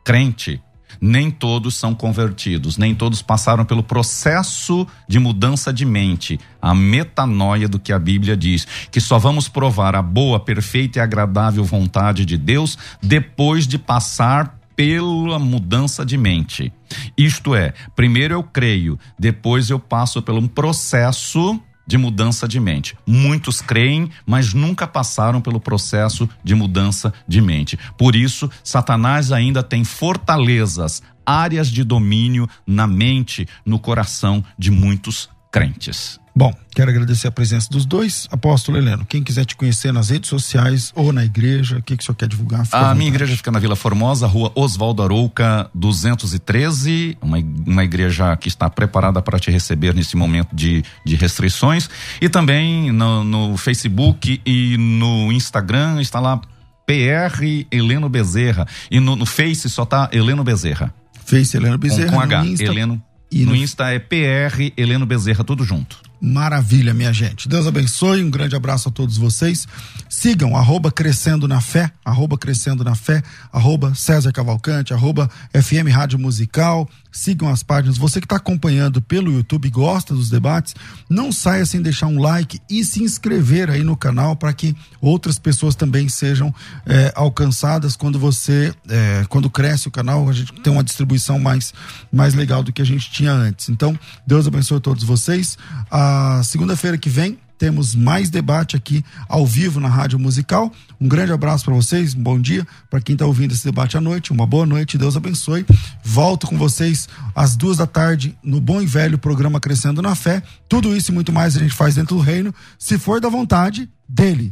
crente, nem todos são convertidos, nem todos passaram pelo processo de mudança de mente, a metanoia do que a Bíblia diz, que só vamos provar a boa, perfeita e agradável vontade de Deus depois de passar pela mudança de mente. Isto é, primeiro eu creio, depois eu passo por um processo de mudança de mente. Muitos creem, mas nunca passaram pelo processo de mudança de mente. Por isso, Satanás ainda tem fortalezas, áreas de domínio na mente, no coração de muitos crentes. Bom, quero agradecer a presença dos dois. Apóstolo Heleno, quem quiser te conhecer nas redes sociais ou na igreja, o que, que o senhor quer divulgar? Fica A minha igreja fica na Vila Formosa, rua Oswaldo Arouca, 213, uma, uma igreja que está preparada para te receber nesse momento de, de restrições. E também no, no Facebook e no Instagram está lá PR Heleno Bezerra. E no, no Face só tá Heleno Bezerra. Face Heleno Com, Bezerra. com no H. Heleno. E no no- Insta é PR Heleno Bezerra, tudo junto. Maravilha, minha gente. Deus abençoe, um grande abraço a todos vocês. Sigam arroba Crescendo na Fé, arroba Crescendo na Fé, arroba César Cavalcante, arroba FM Rádio Musical. Sigam as páginas. Você que está acompanhando pelo YouTube gosta dos debates, não saia sem deixar um like e se inscrever aí no canal para que outras pessoas também sejam eh, alcançadas quando você, eh, quando cresce o canal, a gente tem uma distribuição mais, mais legal do que a gente tinha antes. Então, Deus abençoe todos vocês. A segunda-feira que vem temos mais debate aqui ao vivo na Rádio Musical. Um grande abraço para vocês, um bom dia para quem está ouvindo esse debate à noite, uma boa noite, Deus abençoe. Volto com vocês às duas da tarde no bom e velho programa Crescendo na Fé. Tudo isso e muito mais a gente faz dentro do reino, se for da vontade dele.